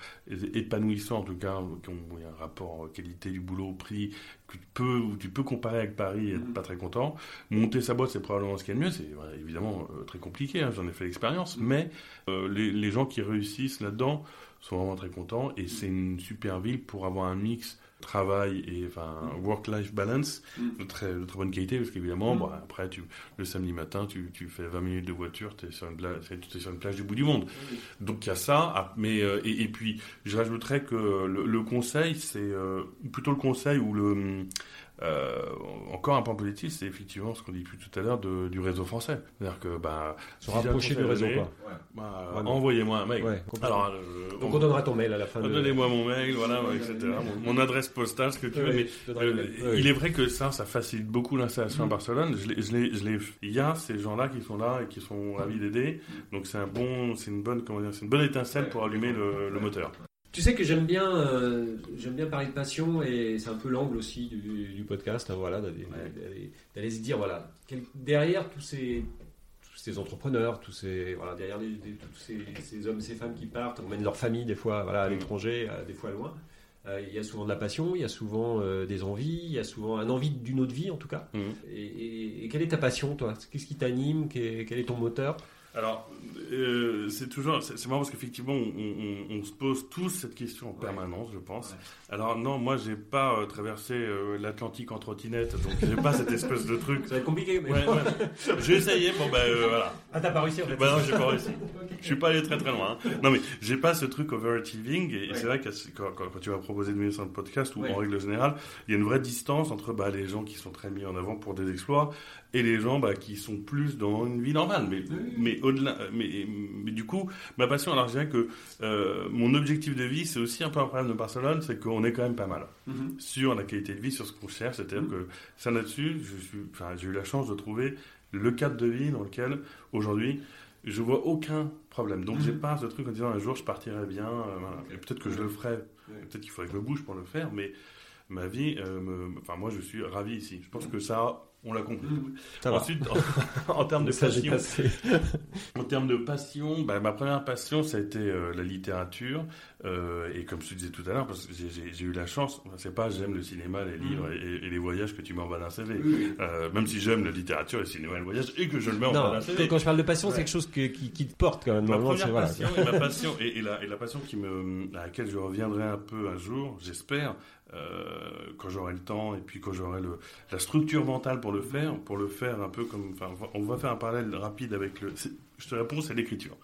épanouissants, en tout cas, qui ont un rapport qualité du boulot prix que tu peux, tu peux comparer avec Paris et être pas très content. Monter sa boîte, c'est probablement ce qu'il y a de mieux. C'est évidemment euh, très compliqué. hein, J'en ai fait l'expérience, mais euh, les, les gens qui réussissent là-dedans sont vraiment très contents et c'est une super ville pour avoir un mix travail et enfin work-life balance de très, de très bonne qualité parce qu'évidemment bon, après tu, le samedi matin tu, tu fais 20 minutes de voiture tu es sur une plage, t'es sur une plage du bout du monde. Donc il y a ça ah, mais euh, et, et puis je rajouterais que le, le conseil c'est euh, plutôt le conseil ou le euh, encore un point positif, c'est effectivement ce qu'on dit plus tout à l'heure du réseau français. C'est-à-dire que bah, Se si rapprocher du réseau, quoi. bah, Ouais, envoyez-moi un mail. Ouais. Alors, euh, Donc on donnera ton mail à la fin de. Donnez-moi mon mail, voilà, etc. Mon, mon adresse postale, ce que tu veux. Mais euh, il est vrai que ça, ça facilite beaucoup l'installation à Barcelone. Je je je l'ai- il y a ces gens-là qui sont là et qui sont ravis d'aider. Donc c'est un bon, c'est une bonne, comment dire, c'est une bonne étincelle pour allumer le, le moteur. Tu sais que j'aime bien, euh, j'aime bien parler de passion et c'est un peu l'angle aussi du, du podcast, hein, voilà, d'aller, se dire voilà, quel- derrière tous ces, tous ces entrepreneurs, tous ces, voilà, derrière les- les- tous ces, ces hommes, ces femmes qui partent, emmènent leur famille des fois, voilà, à l'étranger, euh, des fois loin. euh, Il y a souvent de la passion, il y a souvent euh, des envies, il y a souvent un envie d'une autre vie en tout cas. Mhm. Et, et- et quelle est ta passion, toi? Qu'est-ce qui t'anime? Quel est ton moteur? Alors, euh, c'est toujours, c'est, marrant parce qu'effectivement, on, on- on se pose tous cette question en permanence, je pense. Alors non, moi, j'ai pas euh, traversé euh, l'Atlantique en trottinette, donc j'ai pas cette espèce de truc. Ça va être compliqué, mais. Ouais, ouais. J'ai essayé, bon ben euh, voilà. Ah, t'as pas réussi en fait Bah non, j'ai pas réussi. Je suis pas allé très très loin. hein. Non mais j'ai pas ce truc overachieving et, et c'est vrai que quand, quand, quand tu vas proposer de venir sur le podcast ou en règle générale, il y a une vraie distance entre bah, les gens qui sont très mis en avant pour des exploits et les gens bah, qui sont plus dans une vie normale. Mais, mais au-delà, mais, mais du coup, ma passion, alors je dirais que euh, mon objectif de vie, c'est aussi un peu un problème de Barcelone, c'est qu'on est quand même pas mal sur la qualité de vie, sur ce qu'on cherche. C'est-à-dire que ça là-dessus, j'ai eu la chance de trouver le cadre de vie dans lequel aujourd'hui je vois aucun problème. Donc j'ai pas ce truc en disant un jour je partirai bien. euh, voilà. Peut-être que je le ferai. Peut-être qu'il faudrait que je me bouge pour le faire, mais ma vie, euh, me- enfin moi je suis ravi ici. Je pense que ça, on l'a compris. Ça va. Ensuite, en, en termes de Ça, passion, passé. en termes de passion, bah, ma première passion, ça a été euh, la littérature. Euh, et comme je te disais tout à l'heure, parce que j'ai- eu la chance, c'est pas j'aime le cinéma, les livres et, et les voyages que tu m'envoies d'un CV. Euh, même si j'aime la littérature, le cinéma et le voyage, et que je le mets en bas Non, d'un CV. quand je parle de passion, c'est quelque chose que- qui, qui te porte quand même. Ma première voilà. passion et ma passion et, et la, et la passion qui me, à laquelle je reviendrai un peu un jour, j'espère, euh, quand j'aurai le temps et puis quand j'aurai la structure mentale pour le faire, pour le faire un peu comme, enfin, on va- faire un parallèle rapide avec le. Je te réponds, c'est l'écriture.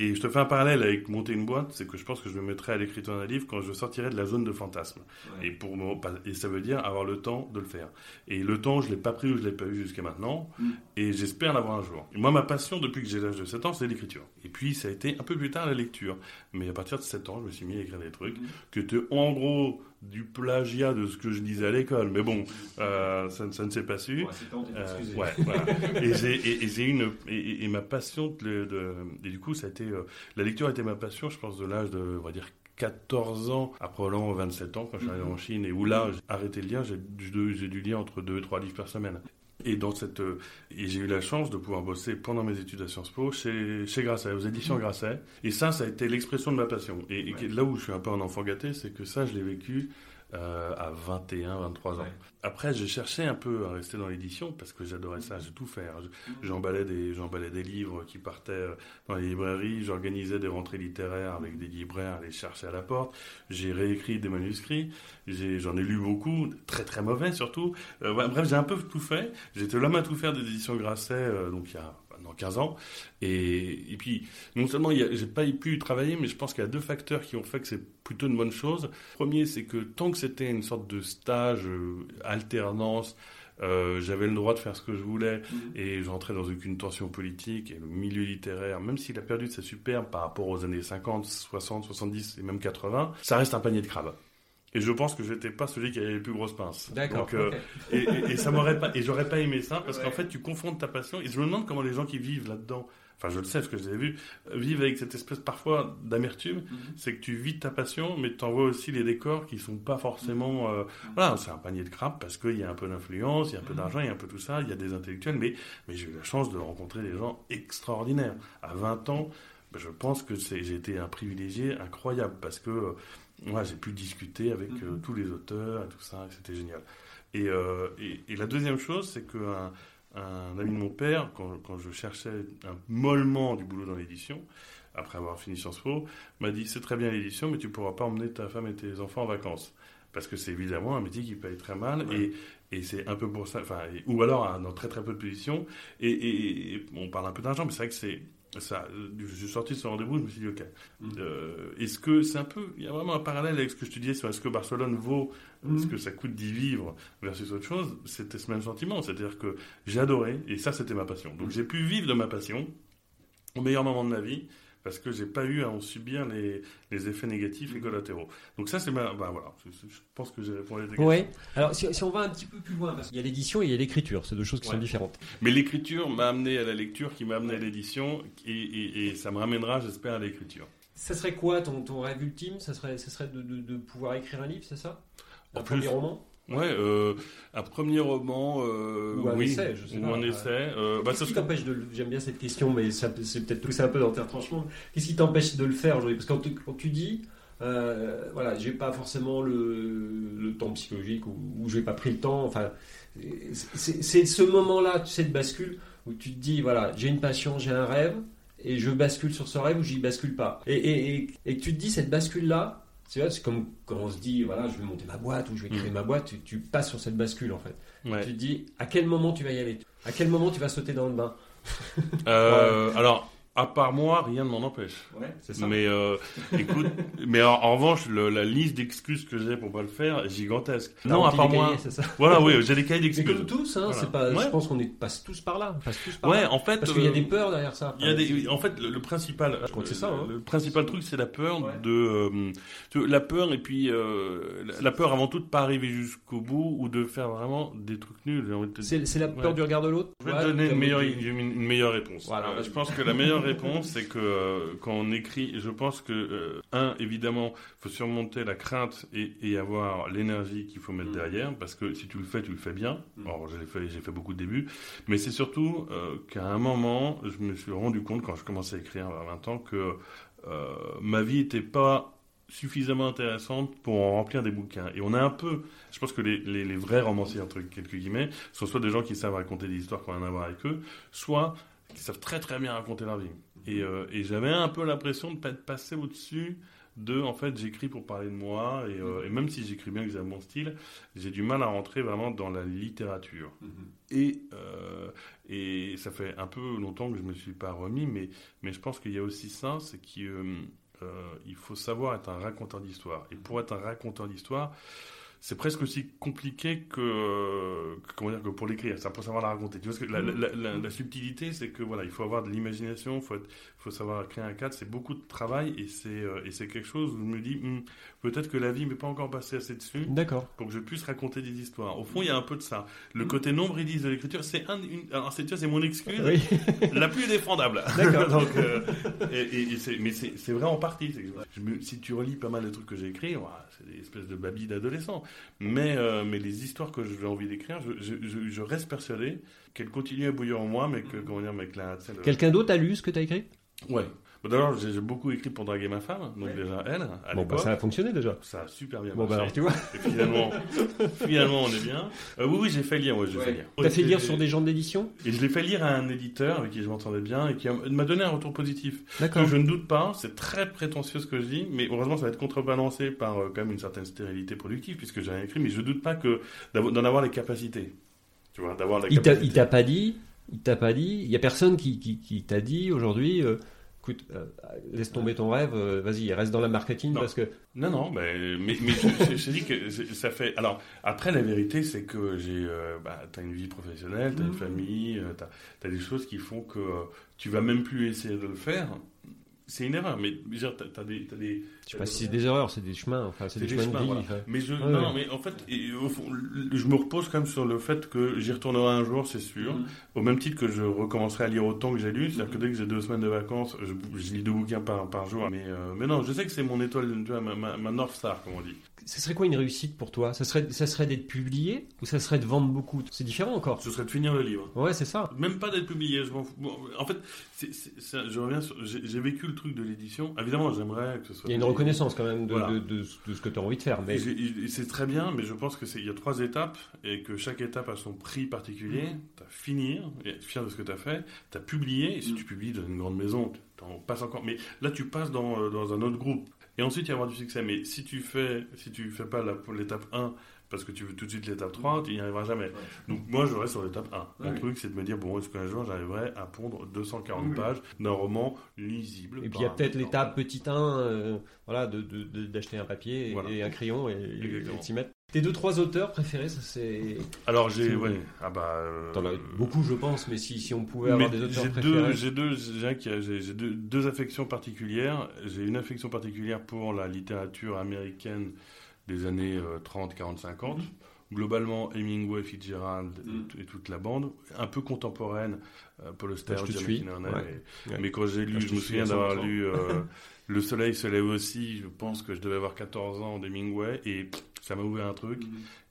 Et je te fais un parallèle avec monter une boîte, c'est que je pense que je me mettrai à l'écriture d'un livre quand je sortirai de la zone de fantasme. Et, pour me- et ça veut dire avoir le temps de le faire. Et le temps, je l'ai pas pris ou je l'ai pas eu jusqu'à maintenant. Mm. Et j'espère l'avoir un jour. Et moi, ma passion, depuis que j'ai l'âge de 7 ans, c'est l'écriture. Et puis, ça a été un peu plus tard la lecture. Mais à partir de 7 ans, je me suis mis à écrire des trucs Mm. que étaient en gros du plagiat de ce que je disais à l'école. Mais bon, euh, ça, ne- ça ne s'est pas su. Ouais, Euh, ouais, voilà. et et, et une et, ma passion de, de- et du coup ça a été euh, la lecture a été ma passion je pense de l'âge de on va dire 14 ans à probablement 27 ans quand je suis arrivé en Chine et où là j'ai arrêté de lire j'ai j'ai dû lire entre 2 et 3 livres par semaine et dans cette euh, et j'ai eu la chance de pouvoir bosser pendant mes études à Sciences Po chez chez Grasset aux éditions Grasset. Et ça ça a été l'expression de ma passion. Et, et là où je suis un peu un enfant gâté c'est que ça je l'ai vécu euh, à 21 23 ans Ouais. après, j'ai cherché un peu à rester dans l'édition parce que j'adorais ça, j'ai tout hein. Je- J'emballais des, j'emballais des livres qui partaient euh, dans les librairies, j'organisais des rentrées littéraires avec des libraires à les chercher à la porte. J'ai réécrit des manuscrits, j'en ai, lu beaucoup, très très mauvais surtout. Euh, bref, j'ai un peu tout fait. J'étais l'homme à tout faire des éditions Grasset, euh, donc il y a maintenant 15 ans. Et, et puis, non seulement y j'ai pas pu travailler, mais je pense qu'il y a deux facteurs qui ont fait que c'est plutôt une bonne chose. Premier, c'est que tant que c'était une sorte de stage, euh, alternance, euh, j'avais le droit de faire ce que je voulais et j'entrais dans aucune tension politique et le milieu littéraire, même s'il a perdu de sa superbe par rapport aux années 50, 60, 70 et même 80, ça reste un panier de crabes. Et je pense que j'étais pas celui qui avait les plus grosses pinces. D'accord. Euh, et, et- et ça m'aurait pas, et j'aurais pas aimé ça parce Ouais. qu'en fait, tu confrontes ta passion. Et je me demande comment les gens qui vivent là-dedans, enfin, je le sais parce que je les ai vus, euh, vivent avec cette espèce parfois d'amertume. Mhm. C'est que tu vis ta passion, mais tu envoies aussi les décors qui sont pas forcément. euh, voilà, c'est un panier de crabes parce qu'il y a un peu d'influence, il y a un peu d'argent, il y a un peu tout ça, il y a des intellectuels, mais, mais j'ai eu la chance de rencontrer des gens extraordinaires. À 20 ans, ben, je pense que j'ai été un privilégié incroyable parce que euh, moi, j'ai pu discuter avec euh, tous les auteurs et tout ça, c'était génial. Et, euh, et, et la deuxième chose, c'est qu'un un ami de mon père, quand, quand je cherchais un mollement du boulot dans l'édition, après avoir fini Sciences Po, m'a dit c'est très bien l'édition, mais tu pourras pas emmener ta femme et tes enfants en vacances. Parce que c'est évidemment un métier qui paye très mal et, et c'est un peu pour ça, enfin, ou alors hein, dans très très peu de positions. Et, et- et on parle un peu d'argent, mais c'est vrai que c'est ça. euh, Je suis sorti de ce rendez-vous, je me suis dit ok. Mhm. Euh, est-ce que c'est un peu, il y a vraiment un parallèle avec ce que je te disais sur est-ce que Barcelone vaut Mhm. ce que ça coûte d'y vivre versus autre chose, c'était ce même sentiment. C'est-à-dire que adoré, et ça, c'était ma passion. Donc j'ai pu vivre de ma passion au meilleur moment de ma vie, parce que j'ai pas eu à en subir les, les effets négatifs et collatéraux. Donc ça, c'est ma... Ben voilà, je, je pense que j'ai répondu à tes questions. Ouais. Alors, si, si on va un petit peu plus loin, parce qu'il y a l'édition et il y a l'écriture, c'est deux choses qui Ouais. sont différentes. Mais l'écriture m'a amené à la lecture, qui m'a amené à l'édition, et, et- et ça me ramènera, j'espère, à l'écriture. Ça serait quoi ton, ton rêve ultime? Ça serait, ça serait de, de- de pouvoir écrire un livre, c'est ça? Un En premier plus- roman Ouais, euh, un premier roman, euh, Ou un oui, essai, je sais ou pas. un essai. euh, bah, Qu'est-ce ça qui t'empêche de le... J'aime bien cette question, mais ça c'est peut-être pousser un peu dans tes retranchements. Qu'est-ce qui t'empêche de le faire aujourd'hui? Parce que quand, tu- quand tu dis, euh, voilà, j'ai pas forcément le, le temps psychologique ou, ou j'ai pas pris le temps, enfin, c'est ce moment-là, tu sais, de bascule où tu te dis, voilà, j'ai une passion, j'ai un rêve, et je bascule sur ce rêve ou j'y bascule pas. Et, et, et, et que tu te dis, cette bascule-là, tu vois, c'est comme quand on se dit, voilà, je vais monter ma boîte ou je vais créer Mm. ma boîte, tu, tu passes sur cette bascule en fait. Ouais. Tu te dis, à quel moment tu vas y aller? À quel moment tu vas sauter dans le bain? Euh, Alors, à part moi, rien ne m'en empêche. Ouais, c'est ça. Mais euh, écoute, mais en, en revanche, le- la liste d'excuses que j'ai pour pas le faire est gigantesque. Non, à part des moi. cahiers, c'est ça. Voilà, oui, j'ai des cahiers Mais d'excuses. comme tous, hein, Voilà. c'est pas, Ouais. je pense qu'on est, passe tous par là. passe tous par Ouais, là. en fait, Parce qu'il y a euh, des peurs derrière ça. il y a des, en fait, le, le principal, Je crois que c'est ça, le- hein. le principal truc, c'est la peur Ouais. de, euh, la peur et puis euh, la, peur avant tout de pas arriver jusqu'au bout ou de faire vraiment des trucs nuls. j'ai envie de te dire. C'est c'est la peur Ouais. du regard de l'autre. Je vais te donner une meilleure, une, réponse. Je pense que la meilleure réponse, c'est que euh, quand on écrit, je pense que, euh, un, évidemment, faut surmonter la crainte et, et avoir l'énergie qu'il faut mettre Mm. derrière, parce que si tu le fais, tu le fais bien. Mm. Alors, j'ai fait, j'ai fait beaucoup de débuts, mais c'est surtout euh, qu'à un moment, je me suis rendu compte, quand je commençais à écrire à 20 ans, que ma vie n'était pas suffisamment intéressante pour en remplir des bouquins. Et on a un peu, je pense que les, les, les vrais romanciers, entre quelques guillemets, sont soit des gens qui savent raconter des histoires n'ont rien à voir avec eux, soit qui savent très très bien raconter leur vie. Et, euh, et j'avais un peu l'impression de pas être passé au-dessus de, en fait, j'écris pour parler de moi, et, euh, et même si j'écris bien, que j'ai mon style, j'ai du mal à rentrer vraiment dans la littérature. Et, euh, et ça fait un peu longtemps que je me suis pas remis, mais, mais je pense qu'il y a aussi ça, c'est qu'il il faut savoir être un raconteur d'histoire. Et pour être un raconteur d'histoire, c'est presque aussi compliqué que, que- comment dire que pour l'écrire. C'est pour savoir la raconter. Tu vois, que la, la- la- la subtilité, c'est que voilà, il faut avoir de l'imagination, il faut, être- faut savoir créer un cadre. C'est beaucoup de travail et c'est euh, et c'est quelque chose où je me dis hmm, peut-être que la vie m'est pas encore passée assez dessus D'accord. pour que je puisse raconter des histoires. Au fond, il y a un peu de ça. Le côté nombriliste de l'écriture, c'est un, une, alors c'est c'est mon excuse Oui. la plus défendable. D'accord. Donc, euh, et, et- et mais c'est vrai en partie. Je me- si tu relis pas mal de trucs que j'ai écrits, c'est des espèces de babilles d'adolescents. Mais, euh, mais les histoires que j'ai envie d'écrire, je, je- je- je reste persuadé qu'elles continuent à bouillir en moi, mais que, comment dire, mais que la, Quelqu'un d'autre a lu ce que tu as écrit? Ouais. Bon, D'abord, j'ai beaucoup écrit pour draguer ma femme, donc déjà elle, à Bon, bah, ça a fonctionné déjà. Ça a super bien Bon, bah, marché. alors, tu vois. Et finalement, finalement, on est bien. Euh, oui, oui, j'ai fait lire, ouais, j'ai fait lire. T'as fait lire sur des gens de l'édition Et je l'ai fait lire à un éditeur avec qui je m'entendais bien et qui a- m'a donné un retour positif. D'accord. Que je ne doute pas, c'est très prétentieux ce que je dis, mais heureusement ça va être contrebalancé par euh, quand même une certaine stérilité productive puisque j'ai rien écrit, mais je doute pas que d'en avoir les capacités. Tu vois, d'avoir la Il t'a, capacité. il t'a pas dit, il t'a pas dit, il y a personne qui, qui, qui t'a dit aujourd'hui, euh, écoute, euh, laisse tomber ton rêve, euh, vas-y, reste dans la marketing Non. parce que Non, non, mais, mais, mais je, je- je dis que ça fait. Alors, après, la vérité, c'est que j'ai. Euh, bah, t'as une vie professionnelle, t'as une famille, euh, t'as as des choses qui font que euh, tu vas même plus essayer de le faire. C'est une erreur, mais je veux dire, t'as t'as des. T'as des je sais pas si c'est des erreurs, c'est des chemins, enfin c'est des, chemins, de vie. voilà. enfin. Mais je, Ouais, non, ouais. mais en fait, et, au fond, le- je me repose quand même sur le fait que j'y retournerai un jour, c'est sûr. Mm. Au même titre que je recommencerai à lire autant que j'ai lu, c'est-à-dire que dès que j'ai deux semaines de vacances, je, je lis deux bouquins par, par jour. Mais, euh, mais non, je sais que c'est mon étoile, tu vois, ma, ma, ma North Star, comme on dit. Ce serait quoi une réussite pour toi? Ça serait, ça serait d'être publié ou ça serait de vendre beaucoup? C'est différent encore. Ce serait de finir le livre. Ouais, c'est ça. Même pas d'être publié, je fous. Bon, en fait, c'est- c'est- c'est- je reviens sur. J'ai j'ai vécu le truc de l'édition. Évidemment, j'aimerais que ce soit. Il y a une reconnaissance quand même de, Voilà. de, de, de ce que tu as envie de faire. Mais j'ai- C'est très bien, mais je pense que c'est il y a trois étapes et que chaque étape a son prix particulier. Mm. T'as finir, et être fier de ce que t'as fait. T'as publié, et si Mm. tu publies dans une grande maison, t'en passes encore. Mais là, tu passes dans, euh, dans un autre groupe. Et ensuite, il y a avoir du succès. Mais si tu fais, si tu fais pas l'étape 1 parce que tu veux tout de suite l'étape 3, tu n'y arriveras jamais. Donc moi, je reste sur l'étape 1. Mon Ouais. truc, c'est de me dire, bon, est-ce qu'un jour, j'arriverai à pondre 240 pages d'un roman lisible Et puis il y a peut-être l'étape petit 1, voilà, de, de- de- d'acheter un papier et, Voilà. et un crayon et, et s'y mettre. Tes deux trois auteurs préférés, ça c'est. Alors, j'ai... Ouais, ah bah... euh, T'en as beaucoup, je pense, mais si, si on pouvait avoir Mais des auteurs j'ai préférés. deux, j'ai deux, j'ai j'ai- deux, deux affections particulières. J'ai une affection particulière pour la littérature américaine des années euh, 30, 40, 50. Globalement, Hemingway, Fitzgerald et Mhm. et, toute la bande. Un peu contemporaine, euh, Paul Auster, je te John suis. McInerney, Ouais. mais, Ouais. mais quand j'ai lu, je me souviens d'avoir 100%. lu euh, Le soleil se lève aussi. Je pense que je devais avoir 14 ans d'Hemingway et pff, ça m'a ouvert un truc.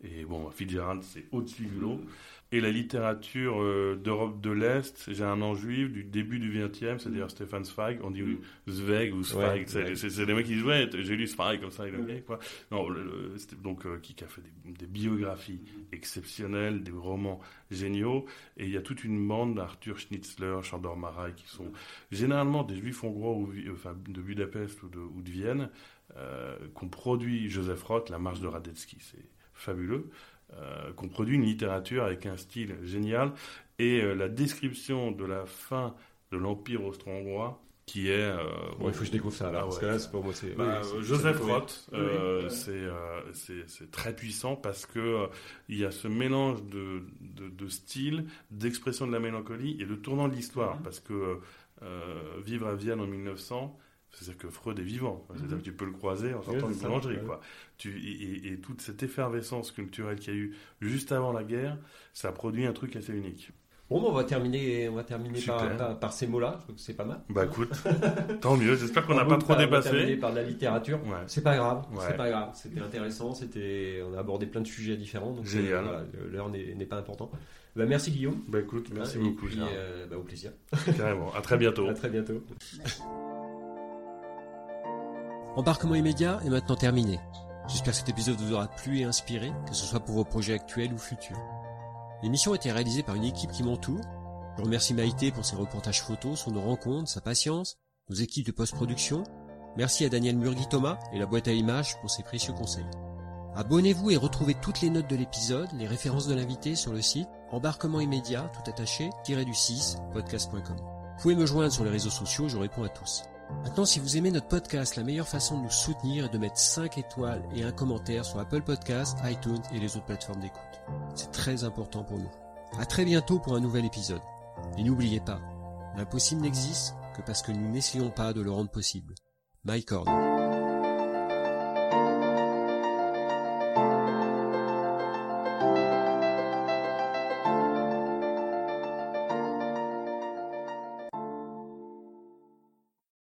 Et bon, Fitzgerald, c'est au-dessus du lot. Et la littérature euh, d'Europe de l'Est, j'ai un nom juif du début du 20e, c'est-à-dire Stefan Zweig, on dit Zweig ou Zweig, Ouais, c'est ouais. des mecs qui disent ouais, j'ai lu Zweig comme ça, il quoi. Non, le- le- c'était donc euh, qui, a fait des, des biographies exceptionnelles, des romans géniaux, et il y a toute une bande d'Arthur Schnitzler, Chandor Marais, qui sont généralement des juifs hongrois ou, enfin, de Budapest ou de, ou de Vienne, euh, qu'on produit Joseph Roth, La Marche de Radetzky, c'est fabuleux qu'on produit une littérature avec un style génial et euh, la description de la fin de l'Empire austro-hongrois qui est... euh, Bon, il faut que je découvre ça là, Ah parce ouais. que là, c'est pour moi, c'est. bah, oui, Joseph. Roth, euh, c'est euh, très puissant parce que euh, il y a ce mélange de, de, de style, d'expression de la mélancolie et de tournant de l'histoire. Parce que euh, vivre à Vienne en 1900, c'est-à-dire que Freud est vivant. C'est-à-dire que tu peux le croiser en sortant Oui, d'une boulangerie. ouais. Quoi. Tu, et, toute cette effervescence culturelle qu'il y a eu juste avant la guerre, ça a produit un truc assez unique. Bon, bah, on va terminer, on va terminer par, par, par ces mots-là. Je trouve que c'est pas mal. Bah écoute, tant mieux. J'espère qu'on n'a On pas va trop terminer dépassé. par de la littérature. Ouais. C'est pas grave, Ouais. c'est pas grave. C'était intéressant, c'était, on a abordé plein de sujets différents. Donc Génial. euh, voilà, l'heure n'est n'est pas important. Bah, merci Guillaume. Bah écoute, merci Hein, beaucoup. Et puis, Gérard. euh, bah, au plaisir. Carrément. À très bientôt. À très bientôt. Embarquement immédiat est maintenant terminé. J'espère que cet épisode vous aura plu et inspiré, que ce soit pour vos projets actuels ou futurs. L'émission a été réalisée par une équipe qui m'entoure. Je remercie Maïté pour ses reportages photos, son nos rencontres, sa patience, nos équipes de post-production, Merci à Daniel Murgui-Thomas et la boîte à images pour ses précieux conseils. Abonnez-vous et retrouvez toutes les notes de l'épisode, les références de l'invité sur le site embarquement immédiat, tout attaché, du 6, podcast.com. Vous pouvez me joindre sur les réseaux sociaux, je réponds à tous. Maintenant, si vous aimez notre podcast, la meilleure façon de nous soutenir est de mettre 5 étoiles et un commentaire sur Apple Podcasts, iTunes et les autres plateformes d'écoute. C'est très important pour nous. À très bientôt pour un nouvel épisode. Et n'oubliez pas, l'impossible n'existe que parce que nous n'essayons pas de le rendre possible. Mike Horn.